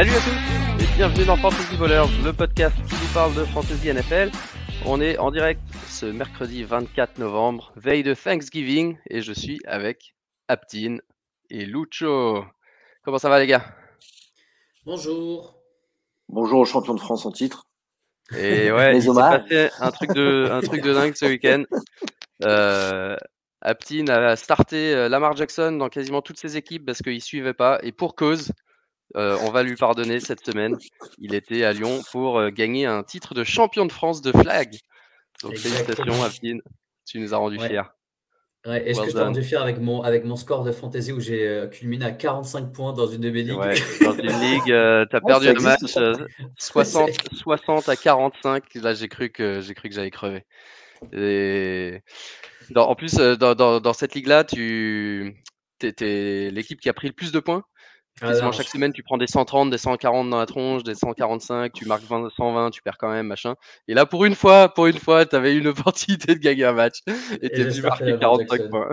Salut à tous et bienvenue dans Fantasy Ballers, le podcast qui vous parle de Fantasy NFL. On est en direct ce mercredi 24 novembre, veille de Thanksgiving, et je suis avec Aptin et Lucho. Comment ça va les gars? Bonjour. Bonjour au champion de France en titre. Et ouais, il s'est passé un truc de, un truc de dingue ce week-end. Euh, Aptin a starté euh, Lamar Jackson dans quasiment toutes ses équipes parce qu'il ne suivait pas. Et pour cause, euh, on va lui pardonner cette semaine. Il était à Lyon pour euh, gagner un titre de champion de France de flag. Donc félicitations Aptin, tu nous as rendu fiers. Ouais, Est-ce que je t'ai rendu fier avec mon, avec mon score de fantasy où j'ai culminé à 45 points dans une de mes ligues Dans une ligue, tu as perdu le match 60, 60 à 45. Là, j'ai cru que j'ai cru que j'allais crever. Et en plus, euh, dans, cette ligue-là, tu es, l'équipe qui a pris le plus de points. Ah chaque semaine, tu prends des 130, des 140 dans la tronche, des 145, tu marques 20, 120, tu perds quand même, machin. Et là, pour une fois, pour une fois, tu avais une opportunité de gagner un match. Et tu as marqué 45 points.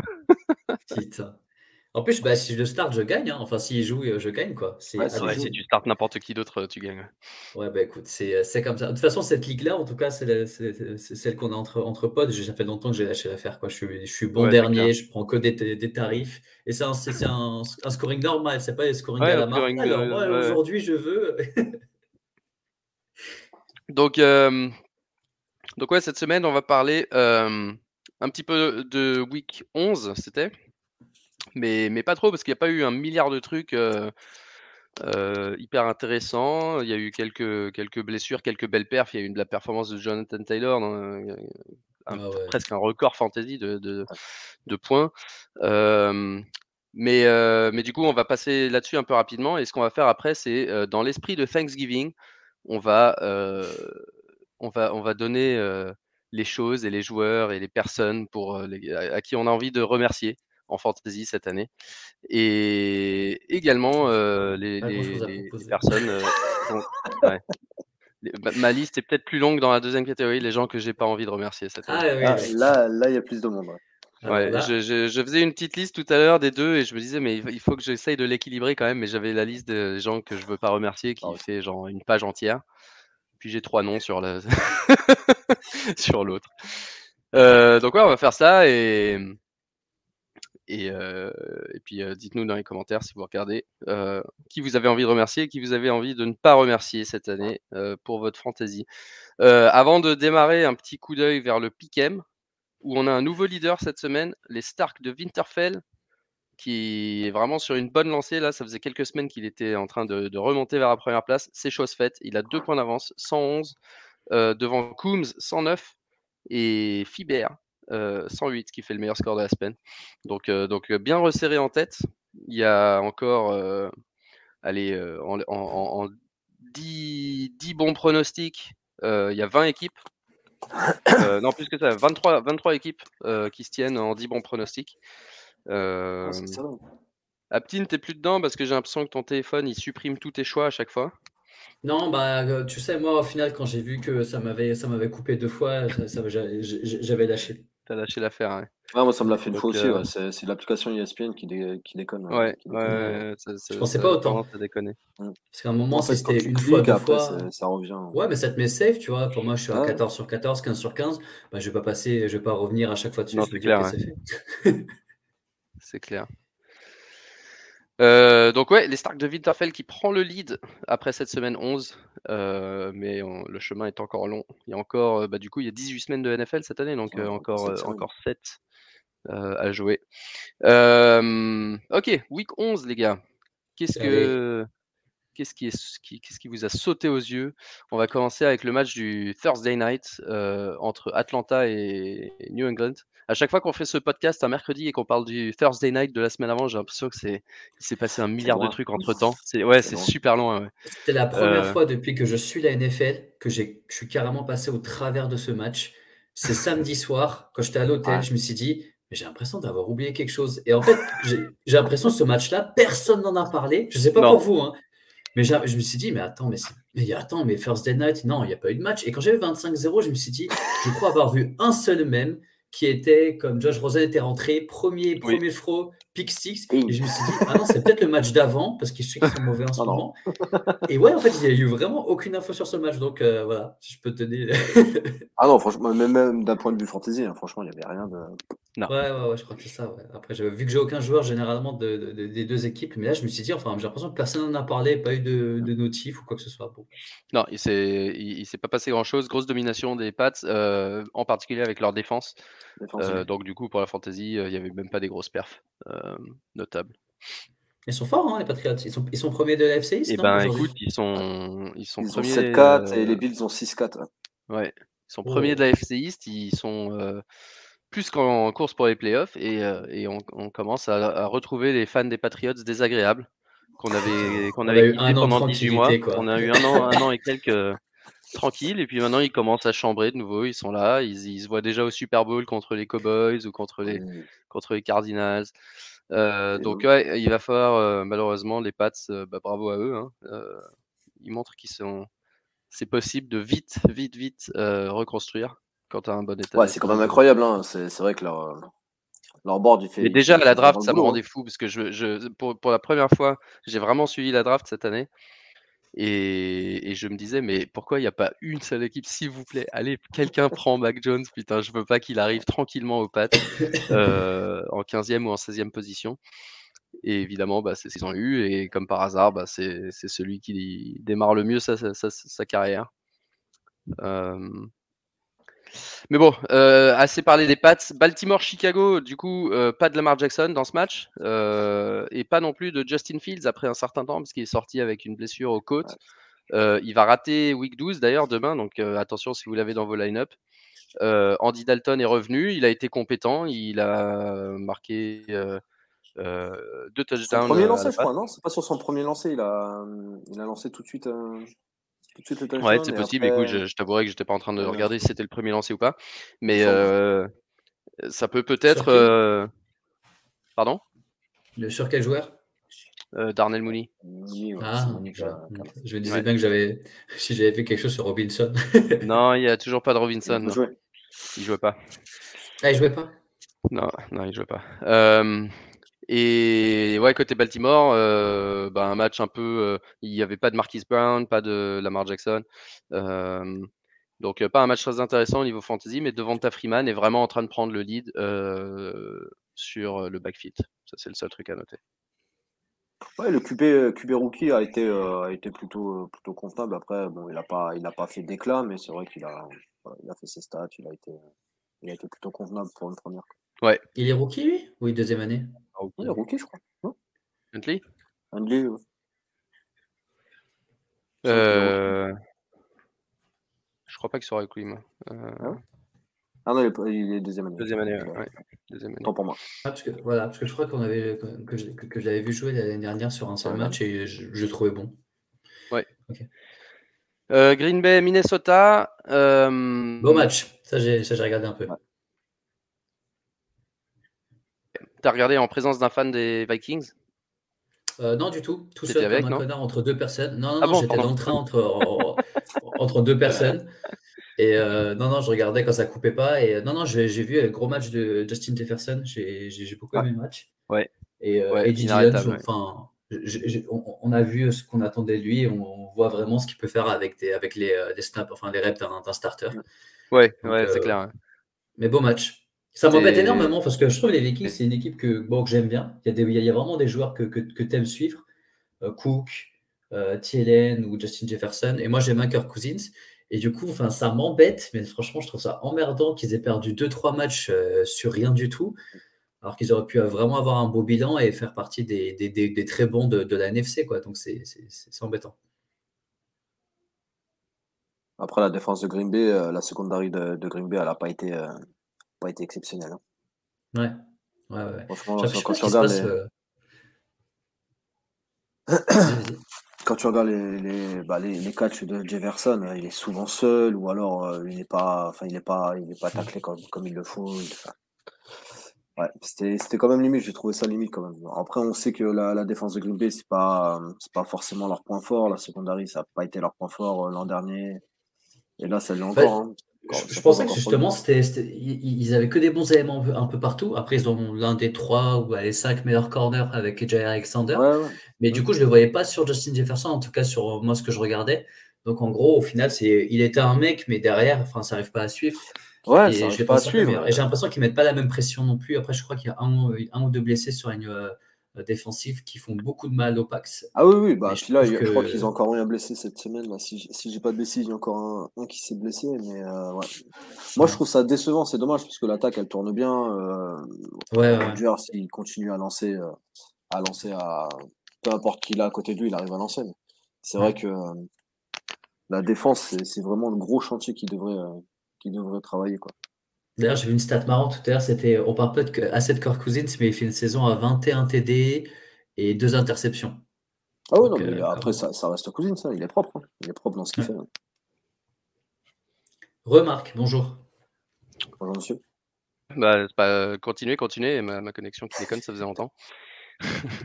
En plus, bah, si je le start, je gagne. Hein. Enfin, s'il joue, euh, je gagne. quoi. C'est vrai, si tu startes n'importe qui d'autre, tu gagnes. Ouais, bah écoute, c'est comme ça. De toute façon, cette ligue-là, en tout cas, c'est celle qu'on a entre, entre potes. Ça fait longtemps que j'ai lâché l'affaire. Je suis, je suis bon dernier, je prends que des, des tarifs. Et c'est un, un, un, scoring normal, c'est pas un scoring à la marque. aujourd'hui, je veux. donc, euh, donc, ouais, cette semaine, on va parler euh, un petit peu de week 11, c'était mais, mais pas trop, parce qu'il n'y a pas eu un milliard de trucs hyper intéressants. Il y a eu quelques, quelques blessures, quelques belles perfs. Il y a eu de la performance de Jonathan Taylor, ah presque un record fantasy de, de, points. mais, mais du coup, on va passer là-dessus un peu rapidement. Et ce qu'on va faire après, c'est dans l'esprit de Thanksgiving, on va, on va, on va donner les choses et les joueurs et les personnes pour, à qui on a envie de remercier en fantasy cette année. Et également les, personnes. ma liste est peut-être plus longue dans la deuxième catégorie, les gens que j'ai pas envie de remercier cette année. Ah, ah, là, là, il y a plus de monde. Ouais. je, faisais une petite liste tout à l'heure des deux et je me disais mais il faut que j'essaye de l'équilibrer quand même mais j'avais la liste des gens que je veux pas remercier qui ah fait genre une page entière puis j'ai trois noms sur la sur l'autre donc ouais on va faire ça et et, puis dites-nous dans les commentaires si vous regardez qui vous avez envie de remercier et qui vous avez envie de ne pas remercier cette année pour votre fantasy. avant de démarrer, un petit coup d'œil vers le Pikem, où on a un nouveau leader cette semaine, les Stark de Winterfell, qui est vraiment sur une bonne lancée. Là, ça faisait quelques semaines qu'il était en train de, remonter vers la première place. C'est chose faite. Il a deux points d'avance, 111 devant Coombs, 109 et Fiber, 108 qui fait le meilleur score de la semaine. Donc, donc bien resserré en tête. Il y a encore allez, en, 10, bons pronostics. il y a 20 équipes. non, plus que ça, 23, 23 équipes qui se tiennent en 10 bons pronostics. Euh, Aptine, t'es plus dedans parce que j'ai l'impression que ton téléphone il supprime tous tes choix à chaque fois. Non, bah, tu sais, moi, au final, quand j'ai vu que ça m'avait, ça m'avait coupé deux fois, j'avais lâché. T'as lâché l'affaire, ouais. moi, ça me l'a fait une fois aussi. Euh, c'est l'application ESPN qui, qui déconne. Ouais, ouais, Je pensais pas autant. Ça déconner. Parce qu'à un moment, c'était une fois, deux après, fois. Ça revient. Ouais, mais ça te met safe, tu vois. Pour moi, je suis à 14 sur 14, 15 sur 15. Bah, je vais pas passer, je vais pas revenir à chaque fois dessus. Non, c'est clair. c'est clair. Euh, donc ouais, les Stark de Winterfell qui prend le lead après cette semaine 11, euh, mais le chemin est encore long. Il y a encore, euh, bah, du coup, il y a 18 semaines de NFL cette année, donc encore, encore 7 à jouer. ok, week 11 les gars. Qu'est-ce que, qu'est-ce qui, est, qu'est-ce qui vous a sauté aux yeux? On va commencer avec le match du Thursday night entre Atlanta et New England à chaque fois qu'on fait ce podcast un mercredi et qu'on parle du Thursday night de la semaine avant, j'ai l'impression que c'est s'est passé un milliard de trucs entre temps. C'est ouais, c'est super loin. C'est la première euh fois depuis que je suis la NFL que je suis carrément passé au travers de ce match. C'est samedi soir quand j'étais à l'hôtel, je me suis dit j'ai l'impression d'avoir oublié quelque chose. Et en fait, j'ai l'impression que ce match-là, personne n'en a parlé. Je ne sais pas pour vous, hein, mais je me suis dit, mais attends, mais, mais attends, mais Thursday Night, non, il n'y a pas eu de match. Et quand j'avais 25-0, je me suis dit, je crois avoir vu un seul même qui était, comme Josh Rosen était rentré, premier, premier fro, pick six. Et je me suis dit, ah non, c'est peut-être le match d'avant, parce qu'ils sont mauvais en ce moment. Et ouais, en fait, il n'y a eu vraiment aucune info sur ce match. Donc euh, voilà, si je peux te dire. ah non, franchement, même, d'un point de vue fantasy, hein, franchement, il n'y avait rien de. Non. Ouais, ouais, ouais, je crois que c'est ça. Après, vu que j'ai aucun joueur généralement de, des deux équipes, mais là, je me suis dit, enfin, j'ai l'impression que personne n'en a parlé, pas eu de, de notif ou quoi que ce soit. Non, il ne il, s'est pas passé grand-chose. Grosse domination des Pats, euh, en particulier avec leur défense. Euh, donc, du coup, pour la fantasy, euh, il n'y avait même pas des grosses perfs notables. Ils sont forts, hein, les Patriots. Ils sont, ils sont premiers de la FC Eh ben, écoute, ils sont, ils sont ils premiers. 7-4 et les Bills ont 6-4. Ouais. ils sont premiers de la FC East. Ils sont plus qu'en course pour les playoffs et, et on, on, commence à, retrouver les fans des Patriots désagréables qu'on avait, qu'on avait pendant 18 mois. On a eu un an, un an et quelques tranquilles et puis maintenant ils commencent à chambrer de nouveau. Ils sont là, ils, ils se voient déjà au Super Bowl contre les Cowboys ou contre les, contre les Cardinals. Euh, donc ouais, il va falloir euh, malheureusement les Pats, euh, bah, bravo à eux. Hein. ils montrent qu'ils sont, c'est possible de vite, vite, vite reconstruire quand tu as un bon état. Ouais, c'est quand même incroyable. Hein. C'est, vrai que leur, leur board il fait. Et déjà à la draft, ça me rendait hein. fou parce que je, je pour, pour, la première fois, j'ai vraiment suivi la draft cette année. Et, je me disais, mais pourquoi il n'y a pas une seule équipe S'il vous plaît, allez, quelqu'un prend Mac Jones. Putain, je veux pas qu'il arrive tranquillement aux pattes euh, en 15e ou en 16e position. Et évidemment, bah, c'est ce qu'ils ont eu. Et comme par hasard, bah, c'est celui qui démarre le mieux sa, sa, sa, carrière. Euh, mais bon, euh, assez parlé des Pats. Baltimore-Chicago, du coup, euh, pas de Lamar Jackson dans ce match. Euh, et pas non plus de Justin Fields après un certain temps, parce qu'il est sorti avec une blessure aux côtes. il va rater week 12 d'ailleurs demain, donc attention si vous l'avez dans vos line-up. Andy Dalton est revenu, il a été compétent, il a marqué deux touchdowns. Son premier lancé, je crois, non? C'est pas sur son premier lancé, il a, il a lancé tout de suite. Ouais, c'est possible. Écoute, je, je t'avouerai que j'étais pas en train de regarder si c'était le premier lancé ou pas. Mais euh, ça peut peut-être. Euh... Pardon? Le, Sur quel joueur? Euh, Darnell Mooney. ah, je me disais bien que j'avais, si j'avais fait quelque chose sur Robinson. non, il n'y a toujours pas de Robinson. Il, jouait. il jouait pas. Ah, il jouait pas? Non, non, il jouait pas. Euh, et ouais, côté Baltimore, euh, bah, un match un peu. Euh, il n'y avait pas de Marquis Brown, pas de Lamar Jackson. Euh, donc, pas un match très intéressant au niveau fantasy, mais Devonta Freeman est vraiment en train de prendre le lead sur le backfield. Ça, c'est le seul truc à noter. Ouais, le QB, QB rookie a été, a été plutôt, plutôt convenable. Après, bon, il n'a pas, il pas fait d'éclat, mais c'est vrai qu'il a, il a fait ses stats. Il a été, il a été plutôt convenable pour une première. Ouais. Il est rookie, lui? Oui, deuxième année? Ah, il est rookie, je crois. Huntley? Huntley, euh... Je crois pas qu'il soit avec lui, moi. Euh... Ah, ah, non, il est, deuxième année. Deuxième année, ouais. Deuxième année. Tant pour moi. Ah, parce que, voilà, parce que je crois qu'on avait que, je, que, l'avais vu jouer l'année dernière sur un seul match et je, je le trouvais bon. Ouais. Euh, Green Bay, Minnesota. Euh... Beau match. Ça, j'ai regardé un peu. T'as regardé en présence d'un fan des Vikings? Euh, non, du tout. Tout seul avec, comme un connard entre deux personnes. Non, non, ah j'étais dans le train entre, entre deux personnes. Et euh, non, non, je regardais quand ça coupait pas. Et non, non, j'ai vu le gros match de Justin Jefferson. J'ai beaucoup aimé le match. Ouais. Et euh, Eddie enfin, on, a vu ce qu'on attendait de lui. On, voit vraiment ce qu'il peut faire avec, des, avec les, les snaps, enfin les reps d'un starter. Ouais, ouais, c'est clair. Mais beau match. Ça m'embête énormément parce que je trouve que les Vikings, c'est une équipe que, bon, que j'aime bien. Il y, a des, il y, a vraiment des joueurs que, que, que tu aimes suivre. Euh, Cook, euh, TLN ou Justin Jefferson. Et moi, j'aime un Kirk Cousins. Et du coup, enfin, ça m'embête, mais franchement, je trouve ça emmerdant qu'ils aient perdu 2-3 matchs euh, sur rien du tout, alors qu'ils auraient pu vraiment avoir un beau bilan et faire partie des, des, des, très bons de, de, la NFC. Quoi. Donc, c'est embêtant. Après, la défense de Green Bay, la secondary de, de Green Bay, elle n'a pas été pas été exceptionnel. Hein. Ouais. Ouais, ouais. Franchement, quand tu regardes les... Euh, quand tu regardes les, les, bah, les, les, catchs de Jefferson, euh, il est souvent seul ou alors euh, il n'est pas, enfin il n'est pas, il est pas taclé comme, comme il le faut. ouais, c'était quand même limite. J'ai trouvé ça limite quand même. Après, on sait que la, la défense de Green Bay c'est pas, c'est pas forcément leur point fort. La secondary, ça n'a pas été leur point fort l'an dernier. Et là, ça l'est encore. Hein. Je, pensais que justement, c'était, ils avaient que des bons éléments un peu, partout. Après, ils ont l'un des trois ou les cinq meilleurs corners avec Jay Alexander. Mais du coup, je ne le voyais pas sur Justin Jefferson, en tout cas sur moi ce que je regardais. Donc en gros, au final, c'est, il était un mec, mais derrière, enfin, ça n'arrive pas à suivre. Ouais, et ça pas à suivre. Et j'ai l'impression qu'ils ne mettent pas la même pression non plus. Après, je crois qu'il y a un, un ou deux blessés sur une, euh, défensifs qui font beaucoup de mal au Pax. Ah oui, oui, bah, puis là, je, crois qu'ils ont encore rien blessé cette semaine. Là. Si, si j'ai pas de blessé, il y a encore un, qui s'est blessé. Mais euh, ouais. Moi, je trouve ça décevant, c'est dommage, parce que l'attaque, elle tourne bien. Euh, ouais, ouais. s'il continue à lancer, euh, à lancer à. Peu importe qui l'a à côté de lui, il arrive à lancer. C'est vrai que la défense, c'est vraiment le gros chantier qui devrait, qui devrait travailler. Quoi. D'ailleurs, j'ai vu une stat marrante tout à l'heure, c'était, on parle peut-être assez de Kirk Cousins, mais il fait une saison à 21 TD et deux interceptions. Ah oui, non, mais euh, après, ça, ça, reste Cousins, ça. il est propre. Hein. Il est propre dans ce qu'il fait. Hein. Remarque, bonjour. Bonjour, monsieur. Bah, bah, continuez, continuez. Ma, ma connexion qui déconne, ça faisait longtemps.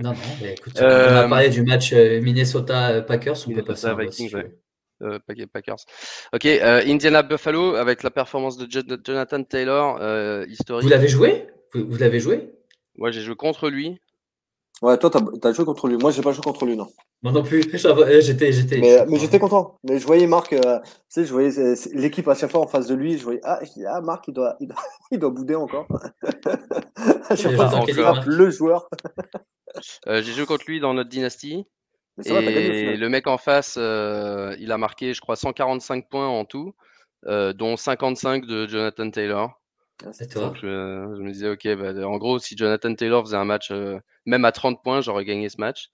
non, non, mais écoute, on a euh, parlé du match euh, Minnesota-Packers, on peut passer à Vikings, euh, Packers. Ok, euh, Indiana Buffalo avec la performance de Jonathan Taylor, euh, historique. Vous l'avez joué? Vous, l'avez joué? Moi, j'ai joué contre lui. Ouais, toi, t'as as joué contre lui. Moi, j'ai pas joué contre lui, non. Moi non plus. J'étais, j'étais. Mais, j'étais content. Mais je voyais Marc. tu sais, je voyais l'équipe à chaque fois en face de lui. Je voyais ah, ah Marc, il doit, il doit, bouder encore. le joueur. j'ai joué contre lui dans notre dynastie et le mec en face, euh, il a marqué, je crois, 145 points en tout, euh, dont 55 de Jonathan Taylor. Ah, c'est toi. je, me disais, ok, bah, en gros, si Jonathan Taylor faisait un match, euh, même à 30 points, j'aurais gagné ce match.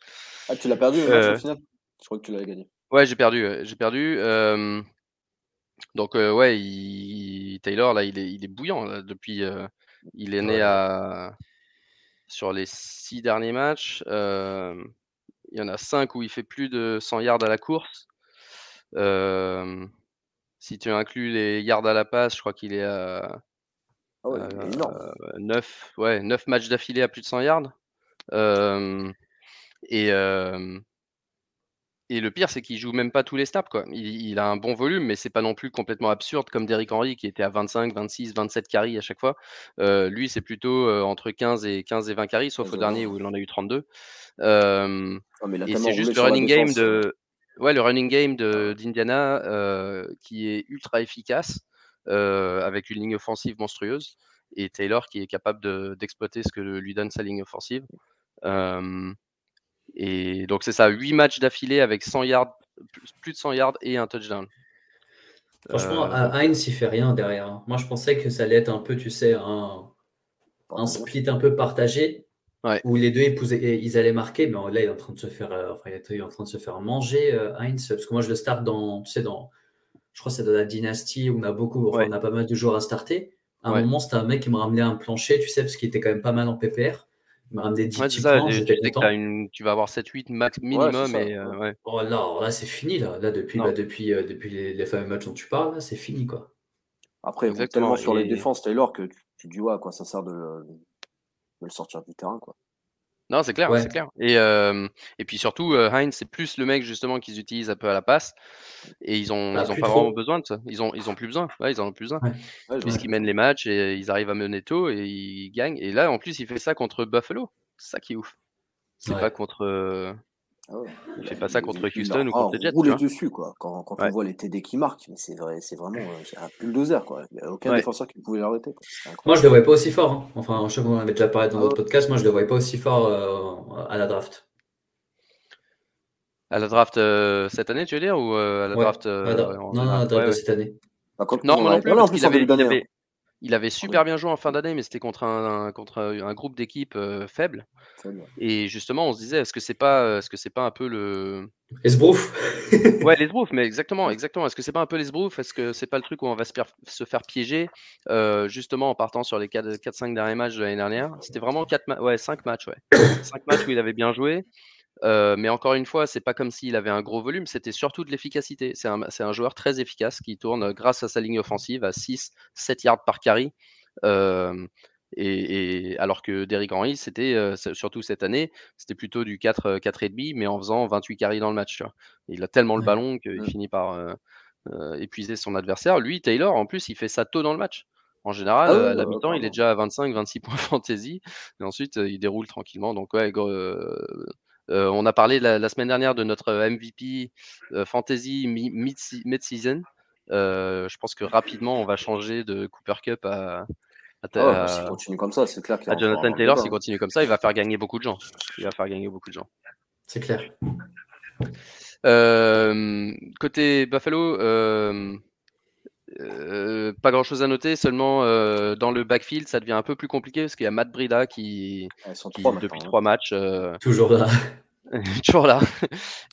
Ah, tu l'as perdu le match au final? Je crois que tu l'avais gagné. Ouais, j'ai perdu. J'ai perdu. donc, ouais, Taylor, là, il est, il est bouillant. depuis, il est né à... sur les six derniers matchs. Il y en a 5 où il fait plus de 100 yards à la course. si tu inclus les yards à la passe, je crois qu'il est à oh, 9, ouais, 9 matchs d'affilée à plus de 100 yards. et, et le pire, c'est qu'il joue même pas tous les snaps. Quoi. Il, a un bon volume, mais c'est pas non plus complètement absurde comme Derrick Henry qui était à 25, 26, 27 carries à chaque fois. lui, c'est plutôt entre 15 et 15 et 20 carries, sauf au dernier où il en a eu 32. et c'est juste le running game de, euh. ouais, le running game d'Indiana qui est ultra efficace avec une ligne offensive monstrueuse et Taylor qui est capable d'exploiter ce que lui donne sa ligne offensive. Et donc, c'est ça, 8 matchs d'affilée avec 100 yards, plus de 100 yards et un touchdown. Franchement, euh... Heinz, il fait rien derrière. Hein. Moi, je pensais que ça allait être un peu, tu sais, un, un split un peu partagé. Où les deux ils allaient marquer, mais là il est en train de se faire, euh, enfin, il est en train de se faire manger euh, Heinz, parce que moi je le start dans, tu sais, dans, je crois que c'est dans la dynastie où on a beaucoup, on a pas mal de joueurs à starter. À un moment, c'était un mec qui m'a ramené un plancher, tu sais, parce qu'il était quand même pas mal en PPR. M'a ramené 10 petits points, une... tu vas avoir 7-8 max minimum. et, euh, oh, là, là c'est fini. Là, là depuis, bah, depuis, euh, depuis les, les, fameux matchs dont tu parles, là, c'est fini. quoi. Après, tellement sur les défenses, Taylor, que tu, tu dis, ouais, quoi ça sert de, de, le sortir du terrain. quoi. Non, c'est clair, c'est clair. Et, et puis surtout, Heinz, c'est plus le mec justement qu'ils utilisent un peu à la passe. Et ils ont, bah, ils ont pas vraiment besoin de ça. Ils ont, ils ont plus besoin. Ouais, ils en ont plus besoin. Puisqu'ils mènent les matchs et ils arrivent à mener tôt et ils gagnent. Et là, en plus, il fait ça contre Buffalo. C'est ça qui est ouf. C'est pas contre. Ah il fait pas ça contre Houston ou contre les Jets. Rouler dessus, quoi. Quand, quand on voit les TD qui marquent, mais c'est vrai, c'est vraiment euh, un bulldozer, quoi. Il n'y a aucun défenseur qui pouvait l'arrêter. Moi, je le voyais pas aussi fort. Hein. Enfin, je sais qu'on avait déjà parlé dans d'autres ah podcasts. Moi, je le voyais pas aussi fort euh, à la draft. À la draft euh, cette année, tu veux dire Ou à la draft Non, non, à la draft de cette année. non, moi non plus, parce avait, avait, il avait super bien joué en fin d'année, mais c'était contre un, contre un groupe d'équipes euh, faible. Et justement, on se disait, est-ce que c'est pas, est-ce que c'est pas un peu le l'esbrouf Ouais, l'esbrouf, mais exactement, exactement. Est-ce que c'est pas un peu l'esbrouf? Est-ce que c'est pas le truc où on va se, se faire piéger, euh, justement en partant sur les 4-5 derniers matchs de l'année dernière? C'était vraiment 4 ouais, 5 matchs, ouais. 5 matchs où il avait bien joué. Euh, mais encore une fois, c'est pas comme s'il avait un gros volume, c'était surtout de l'efficacité. C'est un, un, joueur très efficace qui tourne grâce à sa ligne offensive à 6-7 yards par carry. Euh, et, et, alors que Derrick Henry, c'était euh, surtout cette année, c'était plutôt du 4, 4,5, mais en faisant 28 carries dans le match. Il a tellement le ballon qu'il finit par, épuiser son adversaire. Lui, Taylor, en plus, il fait ça tôt dans le match. En général, ah à la mi-temps, il est déjà à 25-26 points fantasy. Et ensuite, il déroule tranquillement. Donc, ouais, on a parlé la, semaine dernière de notre MVP fantasy mid-season. je pense que rapidement, on va changer de Cooper Cup à, ah s'il continue comme ça, c'est clair. À Jonathan Taylor, s'il continue comme ça, il va faire gagner beaucoup de gens. Il va faire gagner beaucoup de gens. C'est clair. côté Buffalo, euh, pas grand chose à noter, seulement euh, dans le backfield, ça devient un peu plus compliqué parce qu'il y a Matt Brida qui, depuis trois matchs. Euh, toujours là. toujours là.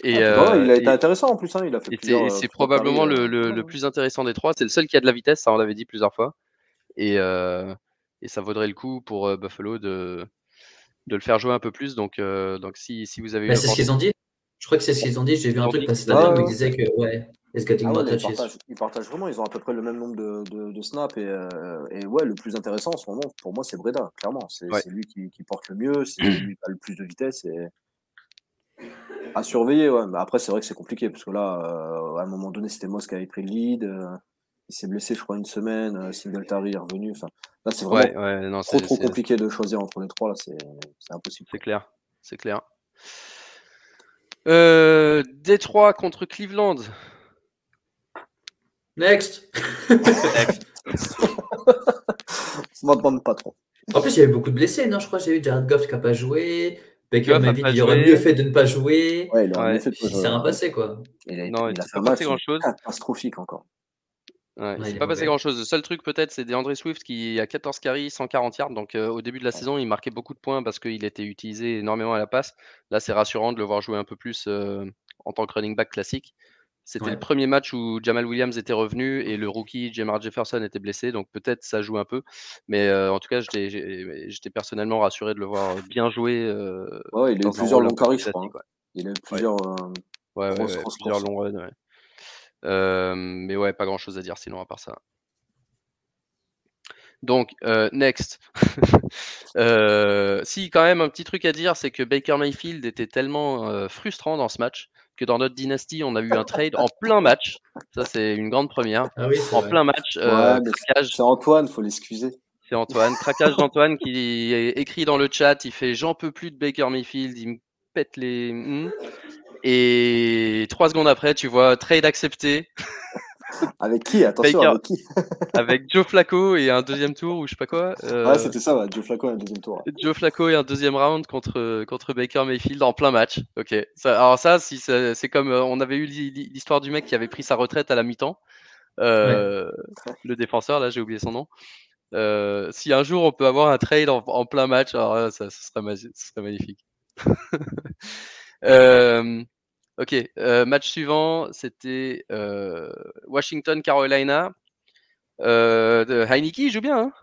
Et, ah, il a été intéressant en plus. Hein, il a fait C'est probablement le, le, plus intéressant des trois. C'est le seul qui a de la vitesse, ça on l'avait dit plusieurs fois. Et, et ça vaudrait le coup pour Buffalo de, de le faire jouer un peu plus. Donc, donc si, si vous avez. Bah, c'est ce qu'ils ont dit. Je crois que c'est ce qu'ils ont dit. J'ai vu un truc passer année où ils disaient que ouais, ah ils, partagent, vraiment, ils ont à peu près le même nombre de, snaps. Euh, et, ouais, le plus intéressant en ce moment, pour moi, c'est Breda, clairement. C'est lui qui, porte le mieux, c'est lui qui a le plus de vitesse. Et... À surveiller, ouais. Mais après, c'est vrai que c'est compliqué, parce que là, euh, à un moment donné, c'était Moss qui avait pris le lead. Euh, il s'est blessé, je crois, une semaine. Singletary est revenu. Enfin, là, c'est vraiment trop, trop compliqué de choisir entre les trois. Là, c'est impossible. C'est clair. C'est clair. Euh, Détroit contre Cleveland. Next. Next. Ça demande pas trop. En plus, il y avait beaucoup de blessés, non Je crois que j'ai eu Jared Goff qui n'a pas joué. Baker Mayfield, il aurait mieux fait de ne pas jouer. Ouais, il aurait mieux fait de s'est rien passé, quoi. Il a, non, il, a fait pas passé grand-chose. Catastrophique encore. Ouais, il s'est pas passé grand chose. Le seul truc peut-être, c'est DeAndre Swift qui a 14 carries, 140 yards. Donc euh, au début de la saison, il marquait beaucoup de points parce qu'il était utilisé énormément à la passe. Là, c'est rassurant de le voir jouer un peu plus euh, en tant que running back classique. C'était le premier match où Jamal Williams était revenu et le rookie Jamar Jefferson était blessé, donc peut-être ça joue un peu. Mais euh, en tout cas, j'étais personnellement rassuré de le voir bien jouer. Euh, ouais, il a eu plusieurs longs carrés, je crois. Hein. Il a eu plusieurs, ouais. plusieurs longs runs. Euh, mais ouais, pas grand chose à dire sinon à part ça. Donc, next. si, quand même, un petit truc à dire, c'est que Baker Mayfield était tellement frustrant dans ce match que dans notre dynastie, on a eu un trade en plein match. Ça, c'est une grande première. Ah oui, en plein match. Euh, c'est Antoine, faut l'excuser. C'est Antoine. Craquage d'Antoine qui est écrit dans le chat. Il fait J'en peux plus de Baker Mayfield. Il me pète les. Hmm. Et trois secondes après, tu vois, trade accepté. Avec qui? Attention, avec qui? Avec Joe Flacco et un deuxième tour ou je sais pas quoi. Euh, ouais, c'était ça, Joe Flacco et un deuxième tour. Joe Flacco et un deuxième round contre, contre Baker Mayfield en plein match. Ok. alors ça, si c'est comme euh, on avait eu l'histoire du mec qui avait pris sa retraite à la mi-temps. Euh, le défenseur, là, j'ai oublié son nom. si un jour on peut avoir un trade en, plein match, alors ça, serait, ça serait magnifique. Ok, euh, match suivant, c'était euh, Washington-Carolina. Euh, Heineke, il joue bien. Hein?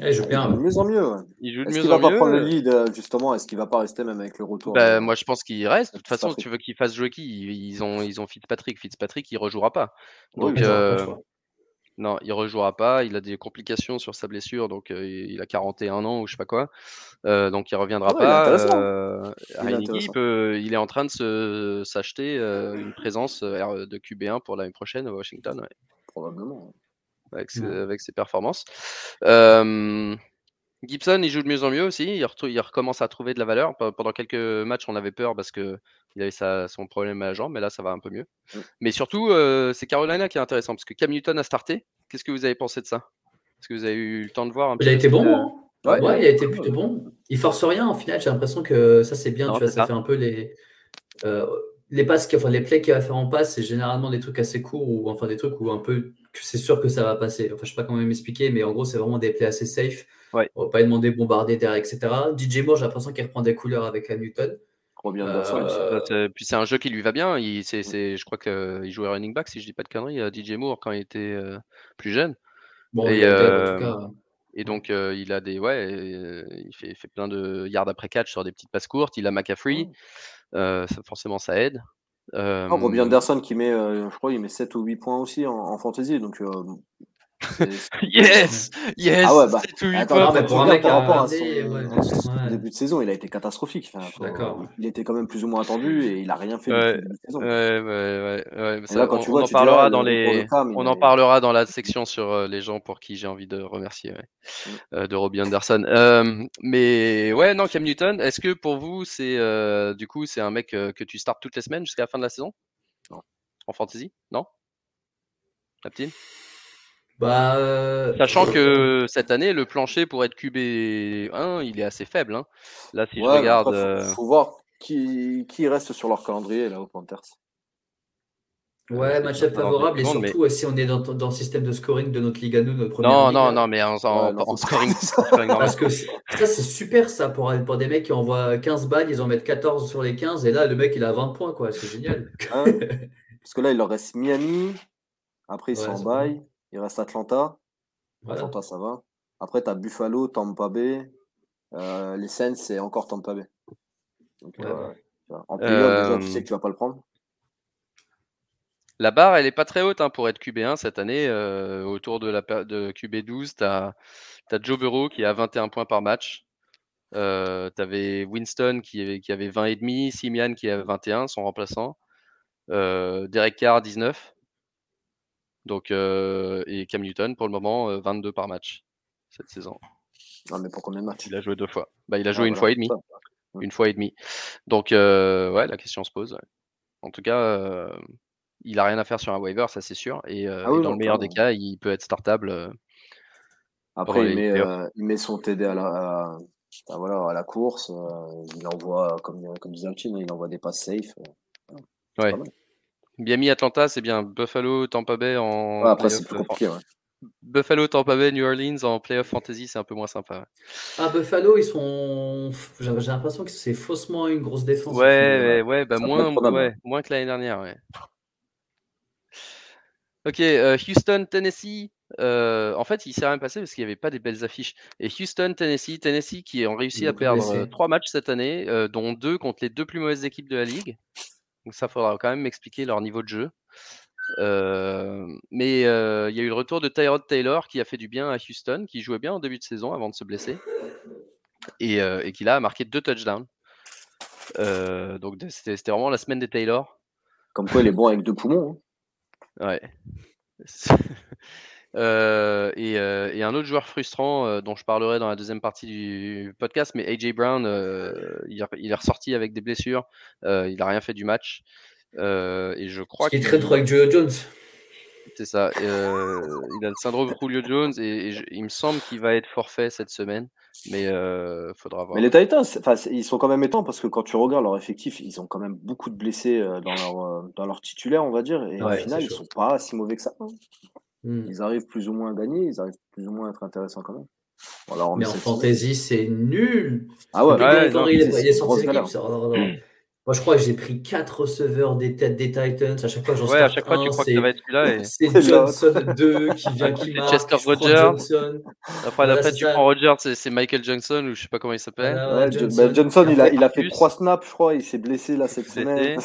Il joue bien. De mieux en mieux. Il joue de est-ce qu'il va pas prendre le lead, justement? Est-ce qu'il va pas rester même avec le retour bah, Moi, je pense qu'il reste. De toute façon, tu veux qu'il fasse jouer qui? Ils ont, ils ont Fitzpatrick. Fitzpatrick, il rejouera pas. Donc, non, il rejouera pas. Il a des complications sur sa blessure, donc il a 41 ans ou je sais pas quoi. donc il reviendra ah pas. il, est en train de se, s'acheter une présence de QB1 pour l'année prochaine à Washington. Probablement. Avec, ses, performances. Gibson, il joue de mieux en mieux aussi. Il, il, recommence à trouver de la valeur. Pendant quelques matchs, on avait peur parce que il avait son problème à la jambe, mais là, ça va un peu mieux. Mmh. Mais surtout, euh, c'est Carolina qui est intéressant parce que Cam Newton a starté. Qu'est-ce que vous avez pensé de ça? Est-ce que vous avez eu le temps de voir un Il a été bon. Hein ouais, il a été plutôt bon. Il force rien en final. J'ai l'impression que ça, c'est bien. tu vois, ça, fait un peu les. Euh, les passes, enfin les plays qu'il va faire en passe, c'est généralement des trucs assez courts ou enfin des trucs où un peu que c'est sûr que ça va passer. Enfin, je sais pas comment m'expliquer, mais en gros, c'est vraiment des plays assez safe. Ouais. On va pas demander bombarder derrière, etc. DJ Moore, j'ai l'impression qu'il reprend des couleurs avec Cam Newton. Euh, puis c'est un jeu qui lui va bien. Il, c'est, c'est, je crois qu'il jouait running back, si je dis pas de conneries, DJ Moore quand il était euh, plus jeune. et, euh, et donc il a des ouais, il fait, fait, plein de yards après catch sur des petites passes courtes. Il a McCaffrey, ça, forcément ça aide. Euh, Robbie Anderson qui met, je crois, il met 7 ou 8 points aussi en, en fantasy. Donc yes, yes. Ah ouais, bah, c'est tout attends, non, mais pour un mec par rapport à son, ouais, son ouais. début de saison, il a été catastrophique. Enfin, D'accord. Il était quand même plus ou moins attendu et il a rien fait Ouais, début de saison. Ouais, ça, là, quand on, tu on vois, en tu parlera le dans les, on en parlera dans la section sur euh, les gens pour qui j'ai envie de remercier, ouais, Mm. euh, de Robbie Anderson. Euh, mais ouais, non, Cam Newton, est-ce que pour vous, c'est euh, du coup, c'est un mec euh, que tu startes toutes les semaines jusqu'à la fin de la saison? Non. En fantasy? Non? Captain Bah, euh, Sachant que cette année, le plancher pour être QB1, il est assez faible. hein. Là, si je Ouais, regarde. faut, euh, faut voir qui, qui reste sur leur calendrier là aux Panthers. Ouais, match-up dans favorable et surtout euh, si on est dans, dans le système de scoring de notre Ligue à nous, notre première Non, ligue, non, non, mais en, en- Ouais, scoring. Parce que c'est- ça, c'est super ça pour, pour des mecs qui envoient 15 balles, ils en mettent 14 sur les 15 et là, le mec il a 20 points quoi, c'est génial. Hein Parce que là, il leur reste Miami. Après, ils Ouais, sont en c'est bail. Il reste Atlanta. Voilà. Atlanta, ça va. Après, tu as Buffalo, Tampa Bay. Euh, les Saints, c'est encore Tampa Bay. Donc, Ouais, euh, en playoff, déjà, tu Euh, sais que tu vas pas le prendre. La barre, elle est pas très haute hein, pour être QB1 cette année. euh, autour de, la, de QB12, tu as, Joe Burrow qui a 21 points par match. Euh, tu avais Winston qui, avait- qui avait 20 et demi, Simian qui avait 21, son remplaçant. Euh, Derek Carr 19. Donc, euh, et Cam Newton pour le moment euh, 22 par match cette saison. Non, mais pour combien de matchs? Il a joué deux fois. Bah, il a Ah, joué une voilà, fois et demi. ça. Une fois et demi. Donc, euh, ouais, la question se pose. ouais. En tout cas, euh, il a rien à faire sur un waiver, ça c'est sûr. Et, euh, Ah et dans le meilleur des cas, il peut être startable. euh, Après, il met, playoffs. euh, il met son TD à la, à, à- voilà, à la course. euh, il envoie, comme, comme disait Alchin, il envoie des passes safe. euh, Ouais. Miami, Atlanta, c'est bien. Buffalo, Tampa Bay en Ouais, après, playoff, c'est plus euh, compliqué. Ouais. Buffalo, Tampa Bay, New Orleans en playoff fantasy, c'est un peu moins sympa. ouais. Ah, Buffalo, ils sont. J'ai l'impression que c'est faussement une grosse défense. Ouais, ouais, ouais, bah moins, ouais, que l'année dernière. Ouais. Ok, euh, Houston, Tennessee. euh, en fait, il s'est rien passé parce qu'il n'y avait pas des belles affiches. Et Houston, Tennessee, Tennessee qui ont réussi à perdre trois matchs cette année, euh, dont deux contre les deux plus mauvaises équipes de la ligue. Donc ça faudra quand même m'expliquer leur niveau de jeu. Euh, mais euh, il y a eu le retour de Tyrod Taylor qui a fait du bien à Houston, qui jouait bien en début de saison avant de se blesser, et, euh, et qui là a marqué deux touchdowns. Donc c'était vraiment la semaine des Taylor. Comme quoi, il est bon avec deux poumons. hein. Ouais. Euh, et, euh, et un autre joueur frustrant euh, dont je parlerai dans la deuxième partie du podcast, mais AJ Brown, euh, il, est- il est ressorti avec des blessures. Euh, il n'a rien fait du match. Euh, et je crois Qui qu'il traîne trop avec Joe Jones. C'est ça. euh, il a le syndrome Julio Jones et, et je- il me semble qu'il va être forfait cette semaine, mais euh, faudra voir. Mais les Titans, ils sont quand même étonnants parce que quand tu regardes leur effectif, ils ont quand même beaucoup de blessés dans leur, dans leur titulaire, on va dire. Et Ouais, au final, ils sont pas si mauvais que ça. Hmm. Ils arrivent plus ou moins à gagner, ils arrivent plus ou moins à être intéressants quand même. Bon, alors, Mais en fantasy, c'est nul. Ah ouais, Ouais, Derrick non, il est, est sorti Moi, je crois que j'ai pris 4 receveurs des têtes des Titans. À chaque fois, j'en Ouais, à chaque fois, tu crois que c'est- ça va être celui-là. Et... C'est Johnson 2 qui vient, qui C'est marque. Chester Rogers. Johnson. Après, Voilà, après tu ça. prends Rogers, c'est c'est Michael Johnson ou je sais pas comment il s'appelle. Ouais, ouais, Johnson. bah, Johnson, il a, il a fait trois snaps, je crois, il s'est blessé là cette semaine.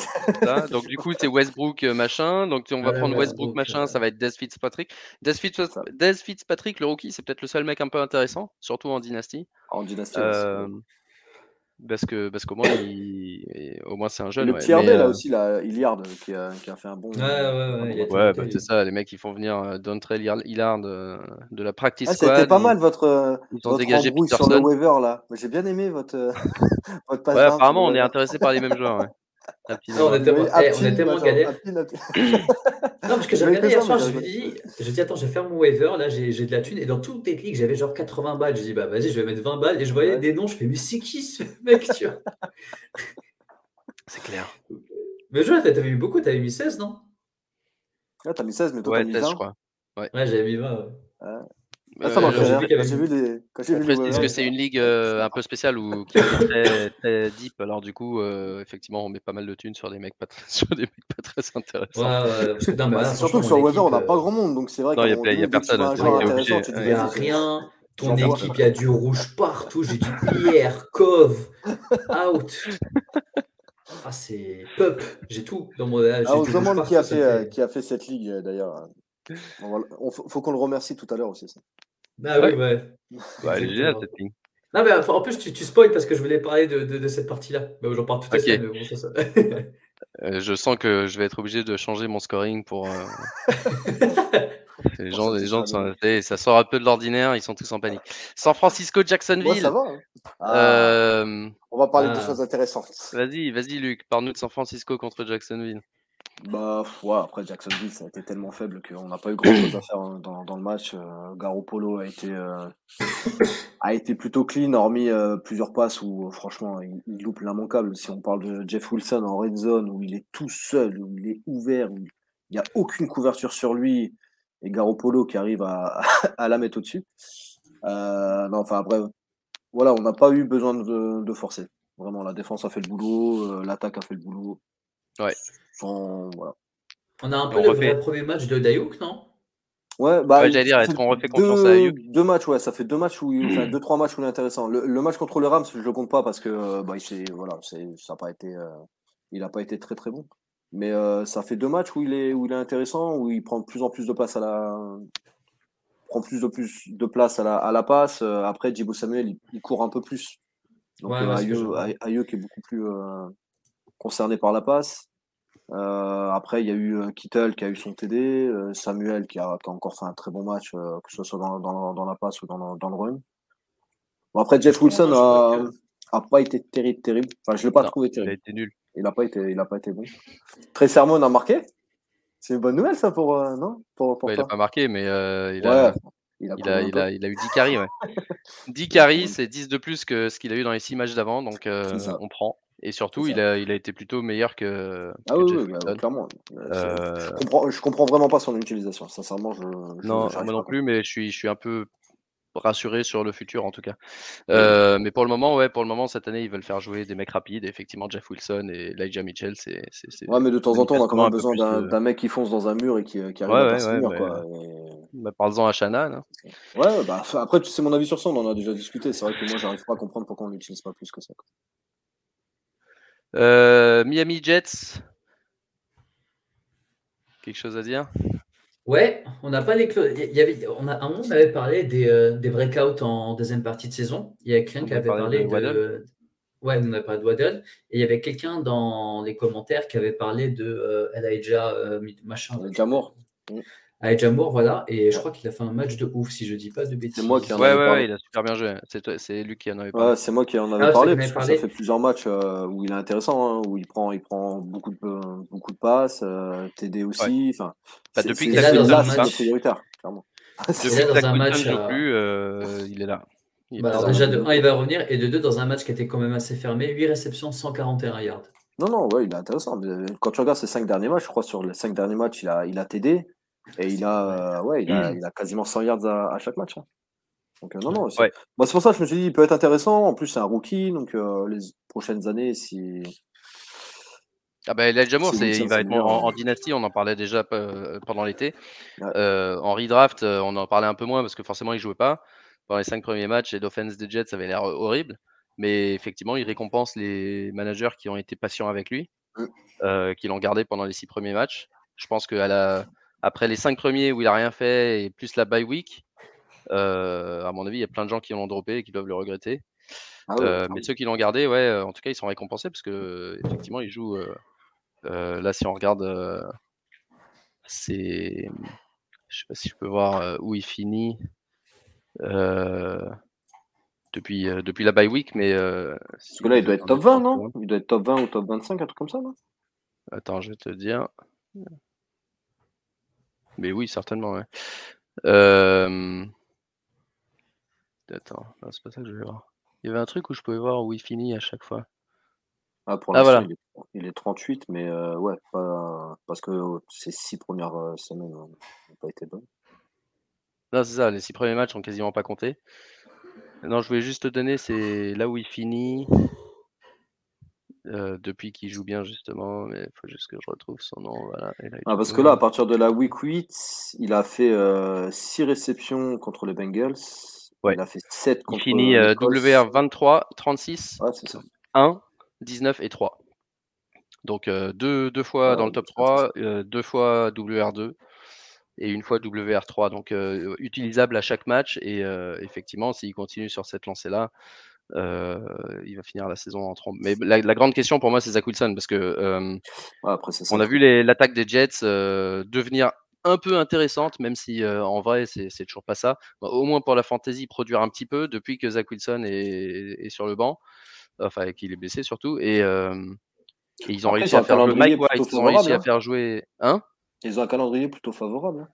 Donc du coup, c'est Westbrook euh, machin. Donc on va Ouais, prendre Westbrook machin, ouais. ça va être Des Fitzpatrick. Des, Fitzpatrick, le rookie, c'est peut-être le seul mec un peu intéressant, surtout en dynastie. En dynastie. Euh, parce que parce qu'au moins, il... au moins c'est un jeune. le ouais. petit RB, Mais, là euh, aussi, là, Hilliard, qui a, qui a fait un bon. Ouais, ouais, ouais, Ouais, bah, c'est ça, les mecs ils font venir euh, Dontrell Hillard euh, de la practice Ah, squad. c'était pas mal votre, euh, Ils ont votre dégagé sur le waiver là. J'ai bien aimé votre, euh, votre passe Ouais, apparemment, on est intéressé par les mêmes joueurs. Ouais. Non, on tellement, Oui, on tellement attends, galère. Non, parce que j'ai regardé hier soir, je me dis, je dis, attends, je vais faire mon waiver, là, j'ai j'ai de la thune, et dans toutes les ligues, j'avais genre 80 balles. Je dis, bah vas-y, je vais mettre 20 balles, et je voyais Ouais. des noms, je fais, mais c'est qui ce mec, tu vois? C'est clair. Mais je vois, t'avais mis beaucoup, t'avais mis 16, non? Ah, t'as mis 16, mais toi Ouais, t'as mis 16, 20. je crois. Ouais, j'avais mis 20. ouais. Ah, ça Euh, j'ai vu qu'il vu les, quand j'ai On vu les précise waivers, que c'est une ligue euh, un peu spéciale ou qui est très, très deep? Alors du coup, euh, effectivement, on met pas mal de thunes sur des mecs pas, très- sur des mecs pas très intéressants. ouais, parce que, non, mais Bah, là, surtout que sur waiver, on n'a pas euh, grand monde, donc c'est vrai qu'à y a y personne, Il dis n'y a rien. Ton équipe, il y a du rouge partout. J'ai dit Pierre, Cove, out. Ah, c'est Pup. J'ai tout dans mon. Ah, on du se demande qui a fait, me euh, fait- qui a fait cette ligue faut qu'on le remercie tout à l'heure aussi. Ça. Ah oui, ouais. Bah, géniale cette ligne. Non, mais en plus, tu, tu spoil parce que je voulais parler de, de, cette partie-là. Bah, J'en parle tout à. Bon, ça... euh, je sens que je vais être obligé de changer mon scoring pour. Euh... les gens, les gens sont, ça sort un peu de l'ordinaire, ils sont tous en panique. San Francisco, Jacksonville. Ouais, ça va. Hein. Euh... On va parler ah. de choses intéressantes. Vas-y, vas-y, Luc, parle-nous de San Francisco contre Jacksonville. Bah, ouais, après Jacksonville, ça a été tellement faible qu'on n'a pas eu grand chose à faire hein, dans, dans, le match. Euh, Garoppolo a été, euh, a été plutôt clean, hormis euh, plusieurs passes où, franchement, il, loupe l'immanquable. Si on parle de Jeff Wilson en red zone, où il est tout seul, où il est ouvert, où il n'y a aucune couverture sur lui, et Garoppolo qui arrive à, à la mettre au-dessus. non, enfin, bref, voilà, on n'a pas eu besoin de, de, forcer. Vraiment, la défense a fait le boulot, l'attaque a fait le boulot. Ouais. On a un peu le premier match de Dayouk, non? Ouais, bah, j'allais dire, est-ce qu'on refait confiance à Ayuk Deux matchs, ouais, ça fait deux matchs où, enfin, deux, trois matchs où il est intéressant. Le, match contre le Rams, je le compte pas parce que, euh, bah, il voilà, c'est, ça a pas été, euh, il a pas été très très bon. Mais euh, ça fait deux matchs où il est, où il est intéressant, où il prend de plus en plus de passes à la, prend plus de plus de place à la, à la passe. Après, Djibo Samuel, il, court un peu plus. Donc, ouais, Ayuk est beaucoup plus concerné par la passe. Euh, après, il y a eu euh, Kittel qui a eu son TD, euh, Samuel qui a, encore fait un très bon match, que ce soit dans, dans, dans, la passe ou dans, dans le run. Bon, après, Jeff Wilson a, a, pas été terrible, terrible. Enfin, je l'ai pas trouvé terrible. Il a été nul. Il n'a pas été, il a pas été bon. Très Sermon a marqué? C'est une bonne nouvelle ça pour non? Pour, pour Il n'a pas marqué, mais il a. Il a, il, a, il, a, il a, eu 10 carries. Ouais. 10 carries, c'est 10 de plus que ce qu'il a eu dans les 6 matchs d'avant, donc on prend. Et surtout, il a, il a été plutôt meilleur que. Ah oui, oui bah, clairement. Euh... Je, comprends, je comprends vraiment pas son utilisation. Sincèrement, je. je non, moi non plus, mais je suis, je suis un peu rassuré sur le futur en tout cas. Euh, mais pour le moment, ouais, pour le moment cette année, ils veulent faire jouer des mecs rapides. effectivement, Jeff Wilson et Elijah Mitchell, c'est. Ouais, mais de temps en temps, on a quand même besoin d'un mec qui fonce dans un mur et qui, qui arrive ouais, à passer ouais, quoi. Bah, Parle-en à Shannon. Hein. Ouais, bah, après, c'est mon avis sur ça, on en a déjà discuté. C'est vrai que moi, j'arrive pas à comprendre pourquoi on l'utilise pas plus que ça. Quoi. Euh, Miami Jets. Quelque chose à dire? Ouais, on n'a pas les il y avait, on a, un moment, on avait parlé des, euh, des breakouts en deuxième partie de saison. Il y a quelqu'un qui avait parlé de. de ouais, on avait parlé de Waddle. Et il y avait quelqu'un dans les commentaires qui avait parlé de euh, Elijah euh, machin. Jamour. Avec Jamour, voilà. Et je crois qu'il a fait un match de ouf, si je dis pas de bêtises. C'est moi qui en ouais, ouais, ouais, il a super bien joué. C'est lui qui en avait parlé. Ouais, c'est moi qui en avais ah, parlé, parce que ça fait plusieurs matchs euh, où il est intéressant, hein, où il prend, il prend beaucoup, de, beaucoup de passes, euh, TD aussi. Enfin, bah, depuis que la là, c'est prioritaire, clairement. depuis que la match, ne joue plus, euh, il est là. bah, alors déjà, de 1, il va revenir, et de 2, dans un match qui était quand même assez fermé, 8 réceptions, 141 yards. Non, non, ouais, il est intéressant. Quand tu regardes ses 5 derniers matchs, je crois sur les 5 derniers matchs, il a, il a TD. Et il a, euh, ouais, il a, il a, quasiment 100 yards à, à chaque match. Hein. Donc, euh, non, non. C'est pour ça que je me suis dit, il peut être intéressant. En plus, c'est un rookie. Donc, euh, les prochaines années, si. Ah bah, Elijah Moore, c'est, il va être en, en, dynastie, on en parlait déjà pendant l'été. Ouais. en redraft, on en parlait un peu moins parce que forcément, il jouait pas. Pendant les cinq premiers matchs, et d'offense des Jets, ça avait l'air horrible. Mais effectivement, il récompense les managers qui ont été patients avec lui, mmh. qui l'ont gardé pendant les six premiers matchs. Je pense qu'à la, après les cinq premiers où il a rien fait et plus la bye week, euh, à mon avis, il y a plein de gens qui l'ont droppé et qui doivent le regretter. Ah euh, mais ceux qui l'ont gardé, ouais, euh, en tout cas, ils sont récompensés parce que effectivement, il joue. là, si on regarde, c'est, je sais pas si je peux voir où il finit depuis depuis la bye week, mais parce que là, il doit être top 20, non Il doit être top 20 ou top 25, un truc comme ça, non? Attends, je vais te dire. Mais oui, certainement, ouais. Euh... Attends, c'est pas ça que je vais voir. Il y avait un truc où je pouvais voir où il finit à chaque fois. Ah, pour ah, voilà. il, est, 38, mais euh, ouais, pas, parce que ces six premières euh, semaines n'ont pas été bonnes. Non, c'est ça, les six premiers matchs ont quasiment pas compté. Non, je voulais juste te donner, c'est là où il finit. Euh, depuis qu'il joue bien justement, mais il faut juste que je retrouve son nom. Voilà. ah, parce que là, à partir de la week 8, il a fait 6 euh, réceptions contre les Bengals. Ouais. Il a fait 7 contre Il finit euh, WR 23, 36, ouais, ça. 1, 19 et 3. Donc deux, deux fois dans le top 3, deux fois WR2. et une fois WR3, donc utilisable à chaque match. Et effectivement, s'il continue sur cette lancée-là, il va finir la saison en trompe. Mais la, grande question pour moi, c'est Zach Wilson, parce que on a vu l'attaque des Jets devenir un peu intéressante, même si en vrai, c'est toujours pas ça. au moins pour la fantasy, produire un petit peu depuis que Zach Wilson est, sur le banc, enfin qu'il est blessé surtout. Et, ils ont réussi à faire jouer Mike White, ils ont réussi à faire jouer. Hein? Ils ont un calendrier plutôt favorable. Hein.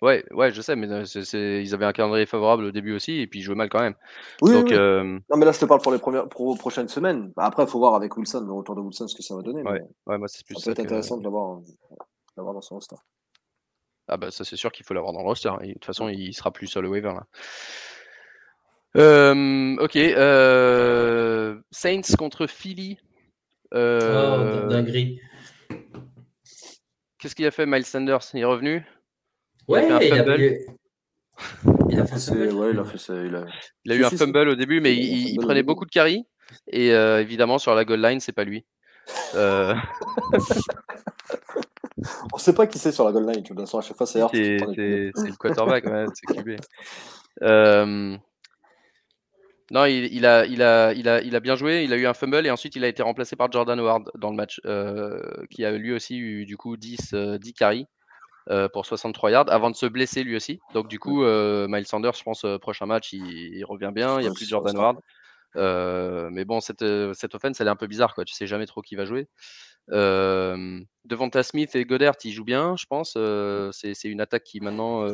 Ouais, ouais, je sais, mais ils avaient un calendrier favorable au début aussi, et puis ils jouaient mal quand même. Oui, Donc, Non, mais là, je te parle pour les premières, prochaines semaines. Bah, après, il faut voir avec Wilson, le retour de Wilson, ce que ça va donner. Ouais, ouais moi, c'est plus ça. peut être intéressant de l'avoir dans son roster. Ah, bah, ça, c'est sûr qu'il faut l'avoir dans le roster. de toute façon, il sera plus sur le waiver là. ok. Saints contre Philly. Euh... Oh, dinguerie. Qu'est-ce qu'il a fait, Miles Sanders? Il est revenu? Ouais, il a, fait il a il eu un fumble au début, mais il, prenait beaucoup de carry. Et euh, évidemment, sur la goal line, c'est pas lui. Euh... On sait pas qui c'est sur la goal line. De toute façon, à chaque fois, c'est C'est le quarterback, ouais, c'est QB. Euh... Non, il, il, a, il, a, il, a, il a bien joué. Il a eu un fumble et ensuite il a été remplacé par Jordan Howard dans le match, euh, qui a lui aussi eu du coup 10, 10 euh, carries. Euh, pour 63 yards avant de se blesser lui aussi. Donc du coup, euh, Miles Sanders, je pense, euh, prochain match, il, revient bien. Il n'y a plus de Jordan Ward. mais bon, cette, cette offense, elle est un peu bizarre. Quoi. Tu sais jamais trop qui va jouer. Euh, Devonta Smith et Goddard, ils jouent bien, je pense. c'est une attaque qui maintenant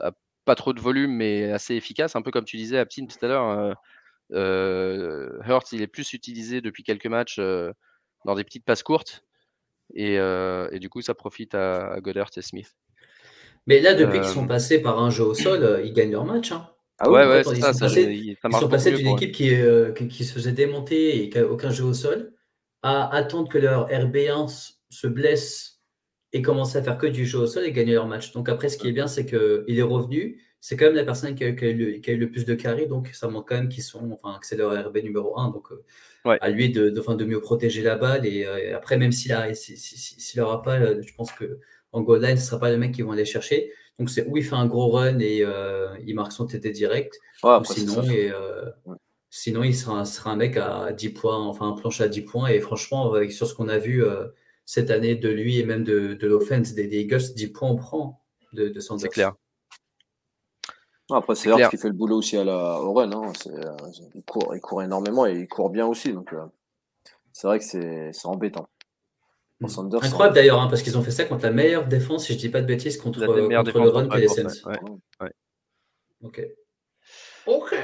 a pas trop de volume, mais assez efficace. Un peu comme tu disais, Aptin, tout à l'heure. Hurts, il est plus utilisé depuis quelques matchs dans des petites passes courtes. Euh, et, du coup, ça profite à, à Goddard et Smith. Mais là, depuis qu'ils sont euh, passés par un jeu au sol, euh, ils gagnent leur match. Hein. Ah ouais, ouais, ils, ça, sont passés, ils sont passés d'une équipe qui, qui, se faisait démonter et qui n'a aucun jeu au sol à attendre que leur RB1 se blesse et commence à faire que du jeu au sol et gagner leur match. Donc après, ce qui est bien, c'est qu'il est revenu. C'est quand même la personne qui a, eu, le, plus de carré, donc ça montre quand même qu'ils sont, enfin, que c'est leur RB numéro 1. Donc à lui de, de, de, mieux protéger la balle. Et, euh, après, même s'il n'aura pas, euh, je pense que en goal line, ce ne sera pas le mec qui vont aller chercher. Donc c'est où il fait un gros run et euh, il marque son TT direct. sinon, et, sinon, il sera, sera, un mec à 10 points, enfin un planche à 10 points. Et franchement, sur ce qu'on a vu cette année de lui et même de, de l'offense des, des Eagles, 10 points on prend de, de C'est clair. Après, c'est Hart qui fait le boulot aussi à la, au run. Hein. Euh, il, court, il court énormément et il court bien aussi. Donc, euh, c'est vrai que c'est embêtant. Hmm. Incroyable d'ailleurs, hein, parce qu'ils ont fait ça contre la meilleure défense, si je ne dis pas de bêtises, contre, contre le run que les Saints. Ouais, Ok. Ok.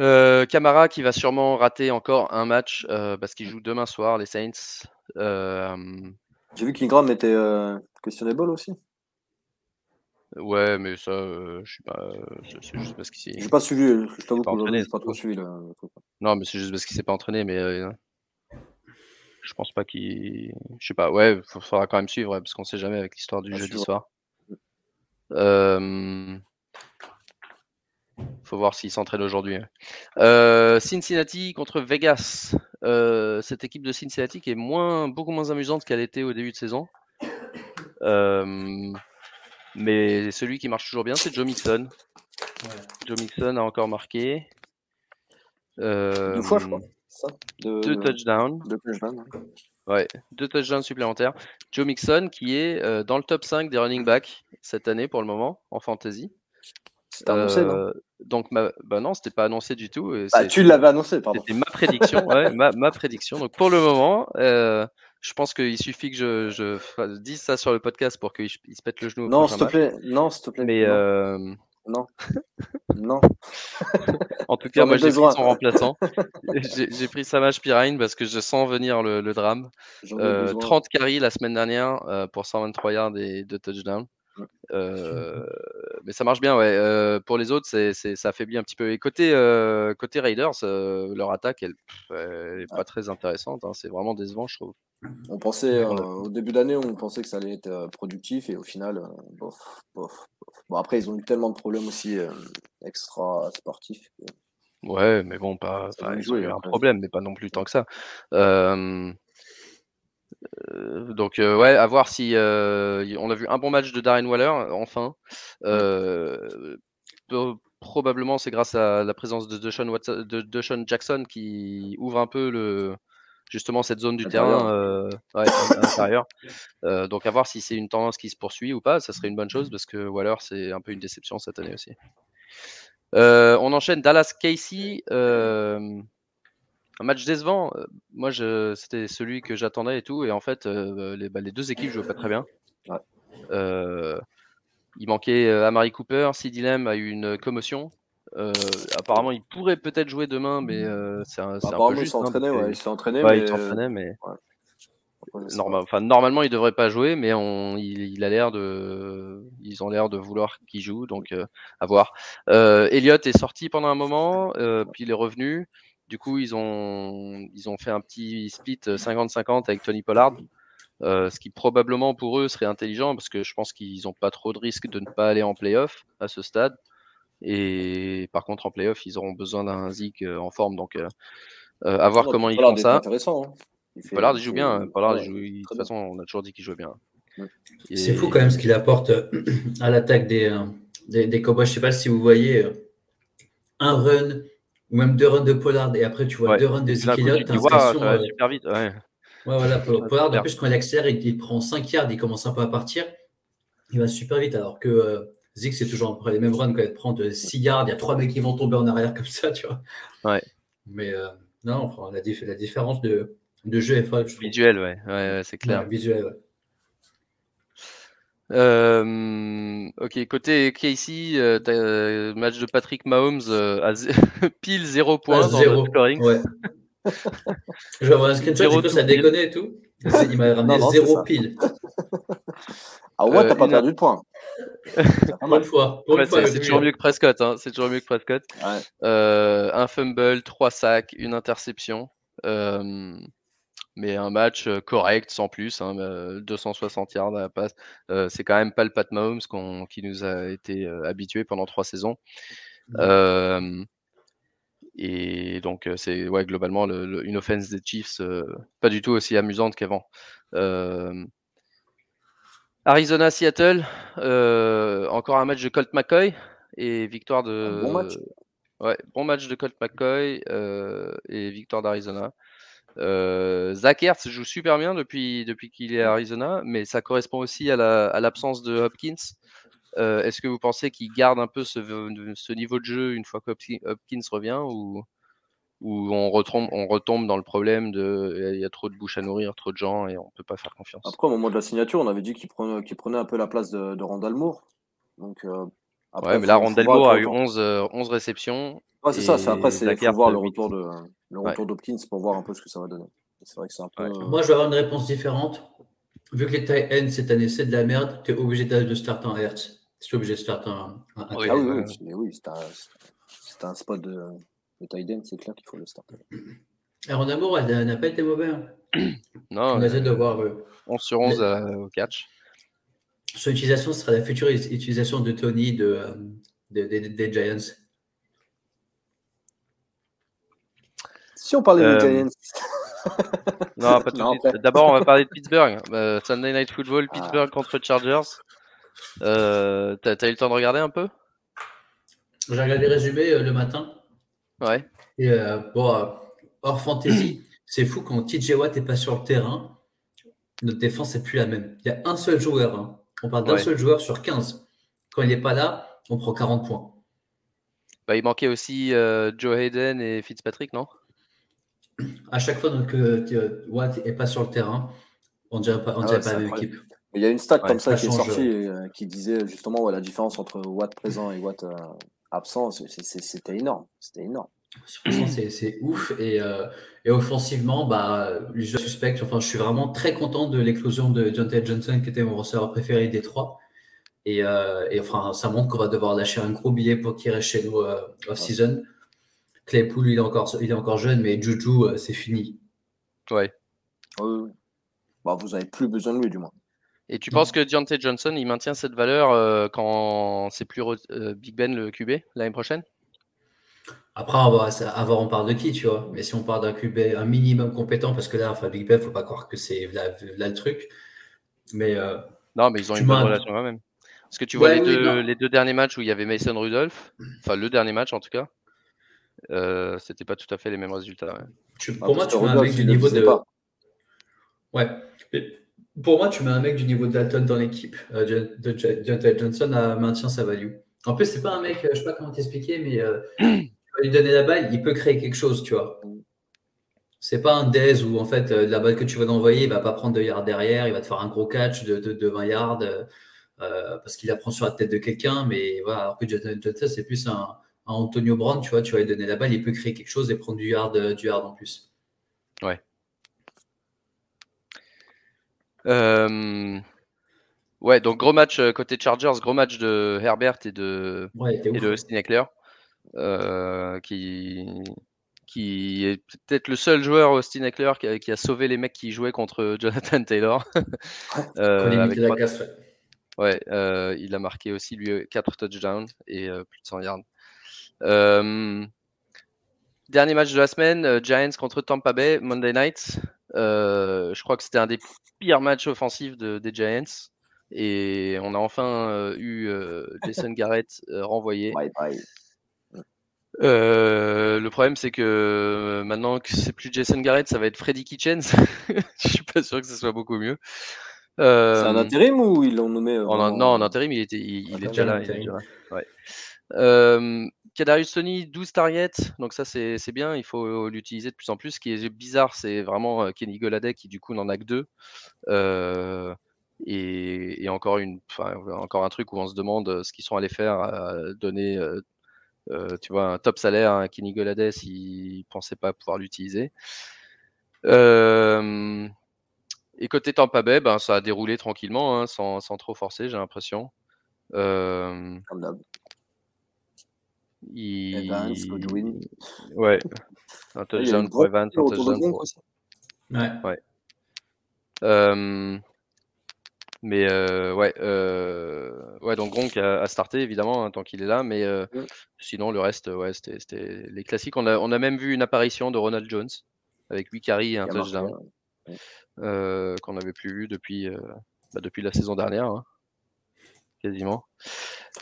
Euh, Camara qui va sûrement rater encore un match parce qu'il joue demain soir, les Saints. J'ai vu qu'Ingram était questionable aussi. Ouais, mais ça, euh, je sais pas, c'est juste parce qu'il s'est. J'ai pas suivi, je t'avoue que j'ai pas trop suivi le, truc. Non, mais c'est juste parce qu'il s'est pas entraîné, mais euh, je pense pas qu'il. Je sais pas, ouais, il faudra quand même suivre, parce qu'on sait jamais avec l'histoire du jeudi soir. Euh... Faut voir s'il s'entraîne aujourd'hui. Euh, Cincinnati contre Vegas. Euh, cette équipe de Cincinnati qui est moins, beaucoup moins amusante qu'elle était au début de saison. Euh, mais celui qui marche toujours bien, c'est Joe Mixon. Joe Mixon a encore marqué. deux fois, je crois. deux touchdowns. Deux touchdowns. Ouais, deux touchdowns supplémentaires. Joe Mixon qui est euh, dans le top 5 des running backs cette année pour le moment en fantasy. C'était annoncé, non? euh, Donc, bah non, c'était pas annoncé du tout. Bah, tu l'avais annoncé, pardon. C'était ma prédiction, ouais, ma, ma, prédiction. Donc, pour le moment, euh, je pense qu'il suffit que je, je, dise ça sur le podcast pour qu'il se pète le genou. Non, s'il te plaît. Non, s'il te plaît. Mais non. Euh... non. non. en tout cas, moi, j'ai pris son remplaçant. j'ai pris Samaj Pirine parce que je sens venir le, le drame. Euh, 30 carries la semaine dernière euh, pour 123 yards et 2 touchdowns. Euh, mais ça marche bien, ouais. Euh, pour les autres, c'est, ça affaiblit un petit peu. Et côté, euh, côté Raiders, leur attaque, elle, n'est pas très intéressante. Hein. C'est vraiment décevant, je trouve. On pensait, au début d'année, on pensait que ça allait être productif et au final, bof, bof, Bon, après, ils ont eu tellement de problèmes aussi extra sportifs. Ouais, mais bon, pas. Ils ont eu un problème, mais pas non plus tant que ça. Donc ouais, à voir si on a vu un bon match de Darren Waller enfin. probablement c'est grâce à la présence de Deshaun, Jackson qui ouvre un peu le justement cette zone du terrain intérieur. donc à voir si c'est une tendance qui se poursuit ou pas, ça serait une bonne chose parce que Waller c'est un peu une déception cette année aussi. on enchaîne Dallas Casey un match décevant. Euh, moi, c'était celui que j'attendais et tout. Et en fait, euh, bah, les, deux équipes jouaient pas très bien. Euh, il manquait Amari Cooper. Sid Lamb a eu une commotion. apparemment, il pourrait peut-être jouer demain, mais c'est un, bah, un, peu juste. Il s'est hein, il s'est entraîné, mais... normalement, il devrait pas jouer, mais il, a l'air de, ils ont l'air de vouloir qu'il joue, donc à voir. Elliott est sorti pendant un moment, puis il est revenu. Du coup, ils ont, ils ont fait un petit split 50-50 avec Tony Pollard. Euh, ce qui probablement pour eux serait intelligent parce que je pense qu'ils n'ont pas trop de risques de ne pas aller en playoff à ce stade. Et par contre, en playoff, ils auront besoin d'un Zik euh, en forme. Donc, euh, à voir comment ils font ça. Intéressant, hein. Pollard, il joue bien. Pollard, de toute façon, on a toujours dit qu'il jouait bien. C'est fou quand même ce qu'il apporte à l'attaque des, des, des Cowboys. Je ne sais pas si vous voyez un run ou même deux runs de Pollard, et après tu vois deux runs de Zeke Elliott, t'as super vite, ouais. Ouais, voilà, Pollard, en plus, quand il accélère, il, il, prend 5 yards, il commence un peu à partir, il va super vite, alors que euh, c'est toujours après les mêmes runs, quand il prend 6 yards, il y a 3 mecs qui vont tomber en arrière comme ça, tu vois. Ouais. Mais euh, non, la, la, différence de, de jeu est folle. Visuel, ouais, ouais, c'est clair. visuel, ouais. Euh, ok, côté Casey, euh, euh, match de Patrick Mahomes à pile 0 points dans le scoring. Ouais. Je vais avoir un screenshot, du ça déconne et tout. Il m'a ramené 0 pile. Ah ouais, t'as pas perdu de points. Pour une fois. c'est toujours mieux que Prescott. Hein. C'est toujours mieux que Prescott. un fumble, 3 sacs, une interception mais un match correct sans plus, 260 hein, yards à la passe. c'est quand même pas le Pat Mahomes qui nous a été habitué pendant trois saisons. Mmh. et donc c'est ouais, globalement une offense des Chiefs pas du tout aussi amusante qu'avant. Arizona Seattle, encore un match de Colt McCoy et victoire de. bon match. Ouais, bon match de Colt McCoy et victoire d'Arizona. Euh, Zach Ertz joue super bien depuis, depuis qu'il est à Arizona, mais ça correspond aussi à l'absence de Hopkins. Euh, est-ce que vous pensez qu'il garde un peu ce, niveau de jeu une fois qu'Hopkins revient ou, ou on, retombe, on retombe dans le problème de il y a trop de bouches à nourrir, trop de gens et on peut pas faire confiance? Après, au moment de la signature, on avait dit qu'il prenait, prenait un peu la place de, de Randall Moore. Donc, euh, ouais, mais là, Moore a eu 11, 11 réceptions. Ouais, c'est ça. Après, c'est faut voir le retour de le retour d'Hopkins pour voir un peu ce que ça va donner. C'est vrai que c'est un peu. Moi, je vais avoir une réponse différente. Vu que les tailles N cette année, c'est de la merde, tu es obligé de starter un Hertz. Tu es obligé de starter un, un, Ah oui, oui, oui c'est un, un, spot de, de taille N, c'est clair qu'il faut le starter. Aaron Amour, elle n'a pas été mauvaise. Hein. non. On essaie de voir. 11 euh, sur 11 au catch. Son utilisation sera la future utilisation de Tony de, euh, des Giants. Si on parlait des euh, Giants. non, pas tout de suite. D'abord, on va parler de Pittsburgh. Euh, Sunday Night Football, ah. Pittsburgh contre Chargers. Euh, T'as eu le temps de regarder un peu? J'ai regardé le résumé euh, le matin. Ouais. Et bon, hors fantasy, c'est fou quand TJ Watt n'est pas sur le terrain. Notre défense n'est plus la même. Il y a un seul joueur. Hein. On parle d'un seul joueur sur 15. Quand il n'est pas là, on prend 40 points. Bah, il manquait aussi Joe Hayden et Fitzpatrick, non? À chaque fois que Watt n'est pas sur le terrain, on ne dirait pas, on ah dirait pas la même équipe. Il y a une stat comme ça, qui est sortie euh, qui disait justement la différence entre Watt présent et Watt euh, absent, c'était énorme. C'était énorme. C'est ouf. Et, euh, et, offensivement, bah, je suspecte, enfin, je suis vraiment très content de l'éclosion de John Johnson, qui était mon receveur préféré des trois. Et, et enfin, ça montre qu'on va devoir lâcher un gros billet pour qu'il reste chez nous off-season. Claypool, il est encore, il est encore jeune, mais Juju, euh, c'est fini. Ouais. Bah, vous n'avez plus besoin de lui, du moins. Et tu penses que Deontay Johnson, il maintient cette valeur euh, quand c'est plus euh, Big Ben le QB l'année prochaine? Après, avoir, on parle de qui, tu vois? Mais si on parle d'un QB un minimum compétent, parce que là, enfin, Big Ben, faut pas croire que c'est là, le truc. Mais euh, non, mais ils ont une bonne relation quand même. Parce que tu vois les, deux, les, deux, derniers matchs où il y avait Mason Rudolph, enfin le dernier match en tout cas, euh, c'était pas tout à fait les mêmes résultats. pour moi, tu mets un mec du niveau de. Ouais. Pour moi, tu mets un mec du niveau de Dalton dans l'équipe. Euh, Jonathan Johnson a, maintient sa value. En plus, c'est pas un mec, je sais pas comment t'expliquer, mais euh, lui donner la balle, il peut créer quelque chose, tu vois. C'est pas un Dez où en fait la balle que tu vas l'envoyer, il va pas prendre de yards derrière, il va te faire un gros catch de, de, 20 yards parce qu'il apprend sur la tête de quelqu'un. Mais voilà, alors que Jonathan Johnson, c'est plus un, Antonio Brown, tu vois, tu vas lui donner la balle, il peut créer quelque chose et prendre du yard, euh, du yard en plus. Ouais. Euh, ouais, donc gros match euh, côté Chargers, gros match de Herbert et de, et de Austin Eckler, qui, qui est peut-être le seul joueur Austin Eckler qui a, sauvé les mecs qui jouaient contre Jonathan Taylor. ouais, il a marqué aussi lui 4 touchdowns et plus de 100 yards. Euh, dernier match de la semaine, euh, Giants contre Tampa Bay, Monday Night. Euh, je crois que c'était un des pires matchs offensifs des Giants. Et on a enfin eu Jason Garrett renvoyé. Le problème, c'est que maintenant que c'est plus Jason Garrett, ça va être Freddy Kitchens. je suis pas sûr que ce soit beaucoup mieux. c'est un intérim ou ils l'ont nommé Non, en intérim, il, était, il, est déjà là. Ouais. Kadarius Sony, 12 targets, donc ça c'est bien, il faut l'utiliser de plus en plus. Ce qui est bizarre, c'est vraiment Kenny Goladay qui du coup n'en a que deux. et, encore, une, encore un truc où on se demande ce qu'ils sont allés faire, donner tu vois, un top salaire à Kenny Goladay s'ils ne pensaient pas pouvoir l'utiliser. et côté Tampa Bay, ben, ça a déroulé tranquillement, hein, sans, sans, trop forcer, j'ai l'impression. Comme il... Evans, Godwin. Ouais. Un touchdown pour Evans, un touchdown pour... Ouais. ouais. Euh... Mais euh, ouais, euh... ouais, donc Gronk a, a starté évidemment hein, tant qu'il est là, mais euh, ouais. sinon le reste, ouais, c'était les classiques. On a, on a même vu une apparition de Ronald Jones avec 8 carries et un touchdown euh, qu'on n'avait plus vu depuis, euh, bah, depuis la saison dernière, hein, quasiment.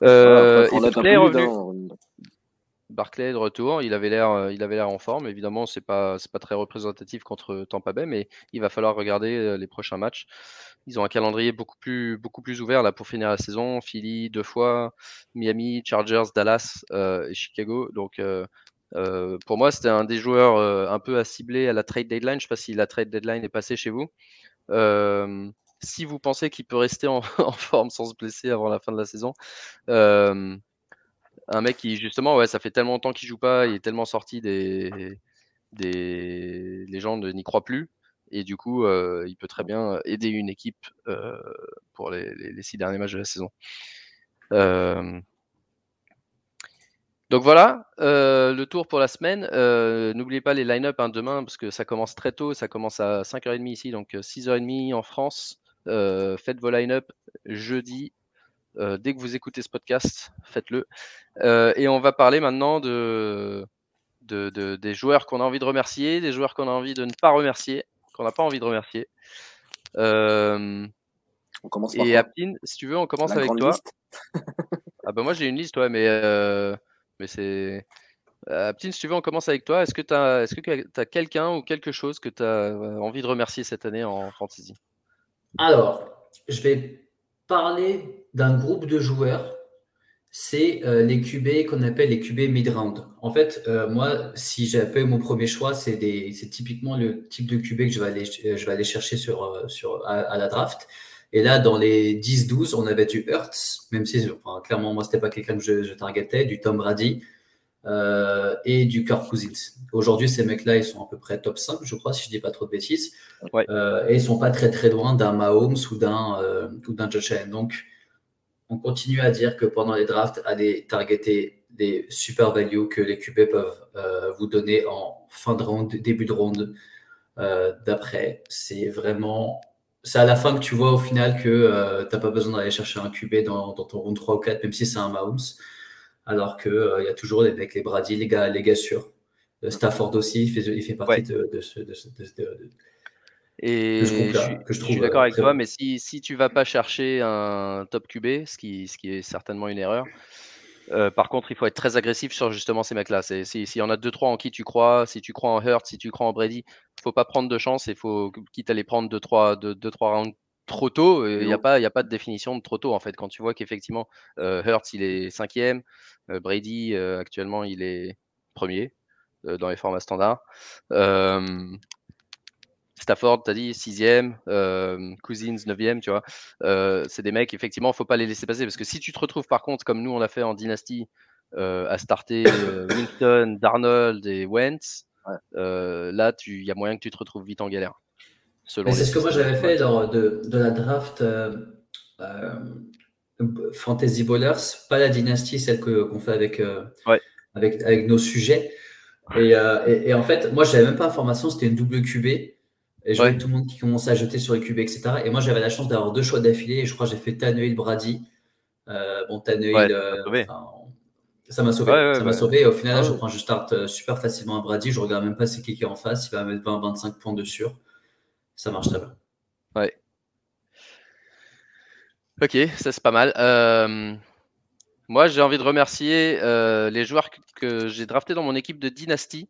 Barclay est revenu. Barclay de retour, il avait l'air, euh, il avait l'air en forme. Évidemment, c'est pas, c'est pas très représentatif contre Tampa Bay, mais il va falloir regarder euh, les prochains matchs. Ils ont un calendrier beaucoup plus, beaucoup plus ouvert là pour finir la saison. Philly deux fois, Miami, Chargers, Dallas et Chicago. Donc pour moi, c'était un des joueurs un peu à cibler à la trade deadline. Je sais pas si la trade deadline est passée chez vous si vous pensez qu'il peut rester en, forme sans se blesser avant la fin de la saison, euh, un mec qui justement, ouais, ça fait tellement longtemps qu'il joue pas, il est tellement sorti des, des les gens n'y croient plus. Et du coup, euh, il peut très bien aider une équipe euh, pour les, six derniers matchs de la saison. donc voilà, le tour pour la semaine. N'oubliez pas les line-up hein, demain, parce que ça commence très tôt, ça commence à 5h30 ici, donc 6h30 en France. Euh, faites vos line-up jeudi. Euh, dès que vous écoutez ce podcast, faites-le. Euh, et on va parler maintenant de, de, des joueurs qu'on a envie de remercier, des joueurs qu'on a envie de ne pas remercier, qu'on n'a pas envie de remercier. on commence par et Aptine, si tu veux, on commence avec toi. ah bah moi j'ai une liste, ouais, mais, mais c'est. Aptine, si tu veux, on commence avec toi. Est-ce que tu as, que as quelqu'un ou quelque chose que tu as envie de remercier cette année en fantasy? Alors, je vais parler d'un groupe de joueurs. C'est euh, les QB qu'on appelle les QB mid-round. En fait, euh, moi, si eu mon premier choix, c'est typiquement le type de QB que je vais aller, euh, je vais aller chercher sur, à, la draft. Et là, dans les 10-12, on avait du Hurts, même si clairement, moi, ce n'était pas quelqu'un que je targetais, du Tom Brady, euh, et du Kirk Cousins. Aujourd'hui, ces mecs-là, ils sont à peu près top 5, je crois, si je dis pas trop de bêtises. Euh, et ils sont pas très très loin d'un Mahomes ou d'un euh, Josh Allen. Donc, on continue à dire que pendant les drafts, allez targeter des super values que les QB peuvent vous donner en fin de round, début de round d'après. C'est vraiment. C'est à la fin que tu vois au final que tu n'as pas besoin d'aller chercher un QB dans, dans, ton round 3 ou 4, même si c'est un Mahomes. Alors qu'il il y a toujours les mecs, les Brady, les gars, les gars sûrs. Stafford aussi, il fait, il fait partie de, de, ce, de, et je, suis d'accord avec toi, mais si, si tu vas pas chercher un top QB, ce qui, ce qui est certainement une erreur, euh, par contre, il faut être très agressif sur justement ces mecs-là. S'il y en a deux, trois en qui tu crois, si tu crois en Hurt, si tu crois en Brady, il faut pas prendre de chance. Il faut, quitte à les prendre deux, trois, deux, deux, trois rounds trop tôt, il n'y a, pas, a pas de définition de trop tôt en fait. Quand tu vois qu'effectivement, euh, Hurt, il est cinquième, euh, Brady, actuellement, il est premier dans les formats standards. Stafford, tu as dit 6e, euh, Cousins 9e, tu vois. Euh, c'est des mecs, effectivement, il ne faut pas les laisser passer. Parce que si tu te retrouves, par contre, comme nous, on l'a fait en Dynasty, euh, à starter Winston, Darnold et Wentz, là, il y a moyen que tu te retrouves vite en galère. C'est ce que moi j'avais fait lors de, la draft Fantasy Bowlers, pas la Dynasty, celle qu'on fait avec, avec, avec nos sujets. Et, et, en fait, moi, je n'avais même pas l'information, c'était une double QB. Et je voyais tout le monde qui commençait à jeter sur les QB, etc. Et moi, j'avais la chance d'avoir deux choix d'affilée. Et je crois que j'ai fait Tannehill Brady. Euh, bon, Tannehill, euh, ça m'a sauvé. ça m'a sauvé. Et au final, je, prends, je starte euh, super facilement à Brady. Je regarde même pas c'est qui qui est en face. Il va mettre 20-25 points dessus. Ça marche très bien. Ouais. Ok, ça c'est pas mal. moi, j'ai envie de remercier les joueurs que j'ai draftés dans mon équipe de Dynasty.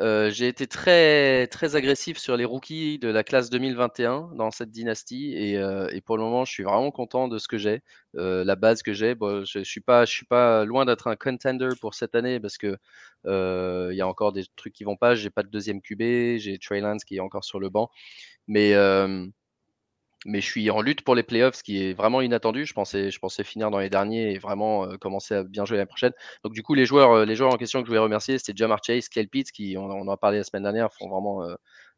Euh, j'ai été très, très agressif sur les rookies de la classe 2021 dans cette dynastie et, euh, et pour le moment, je suis vraiment content de ce que j'ai, euh, la base que j'ai. Bon, je, pas, je suis pas loin d'être un contender pour cette année parce que il y a encore des trucs qui vont pas. J'ai pas de deuxième QB, j'ai Trey Lance qui est encore sur le banc, mais mais je suis en lutte pour les playoffs, ce qui est vraiment inattendu. Je pensais, je pensais finir dans les derniers et vraiment euh, commencer à bien jouer l'année prochaine. Donc du coup, les joueurs, euh, les joueurs en question que je voulais remercier, c'était Jamar Chase, Kel Pitts, qui on, en a parlé la semaine dernière, font vraiment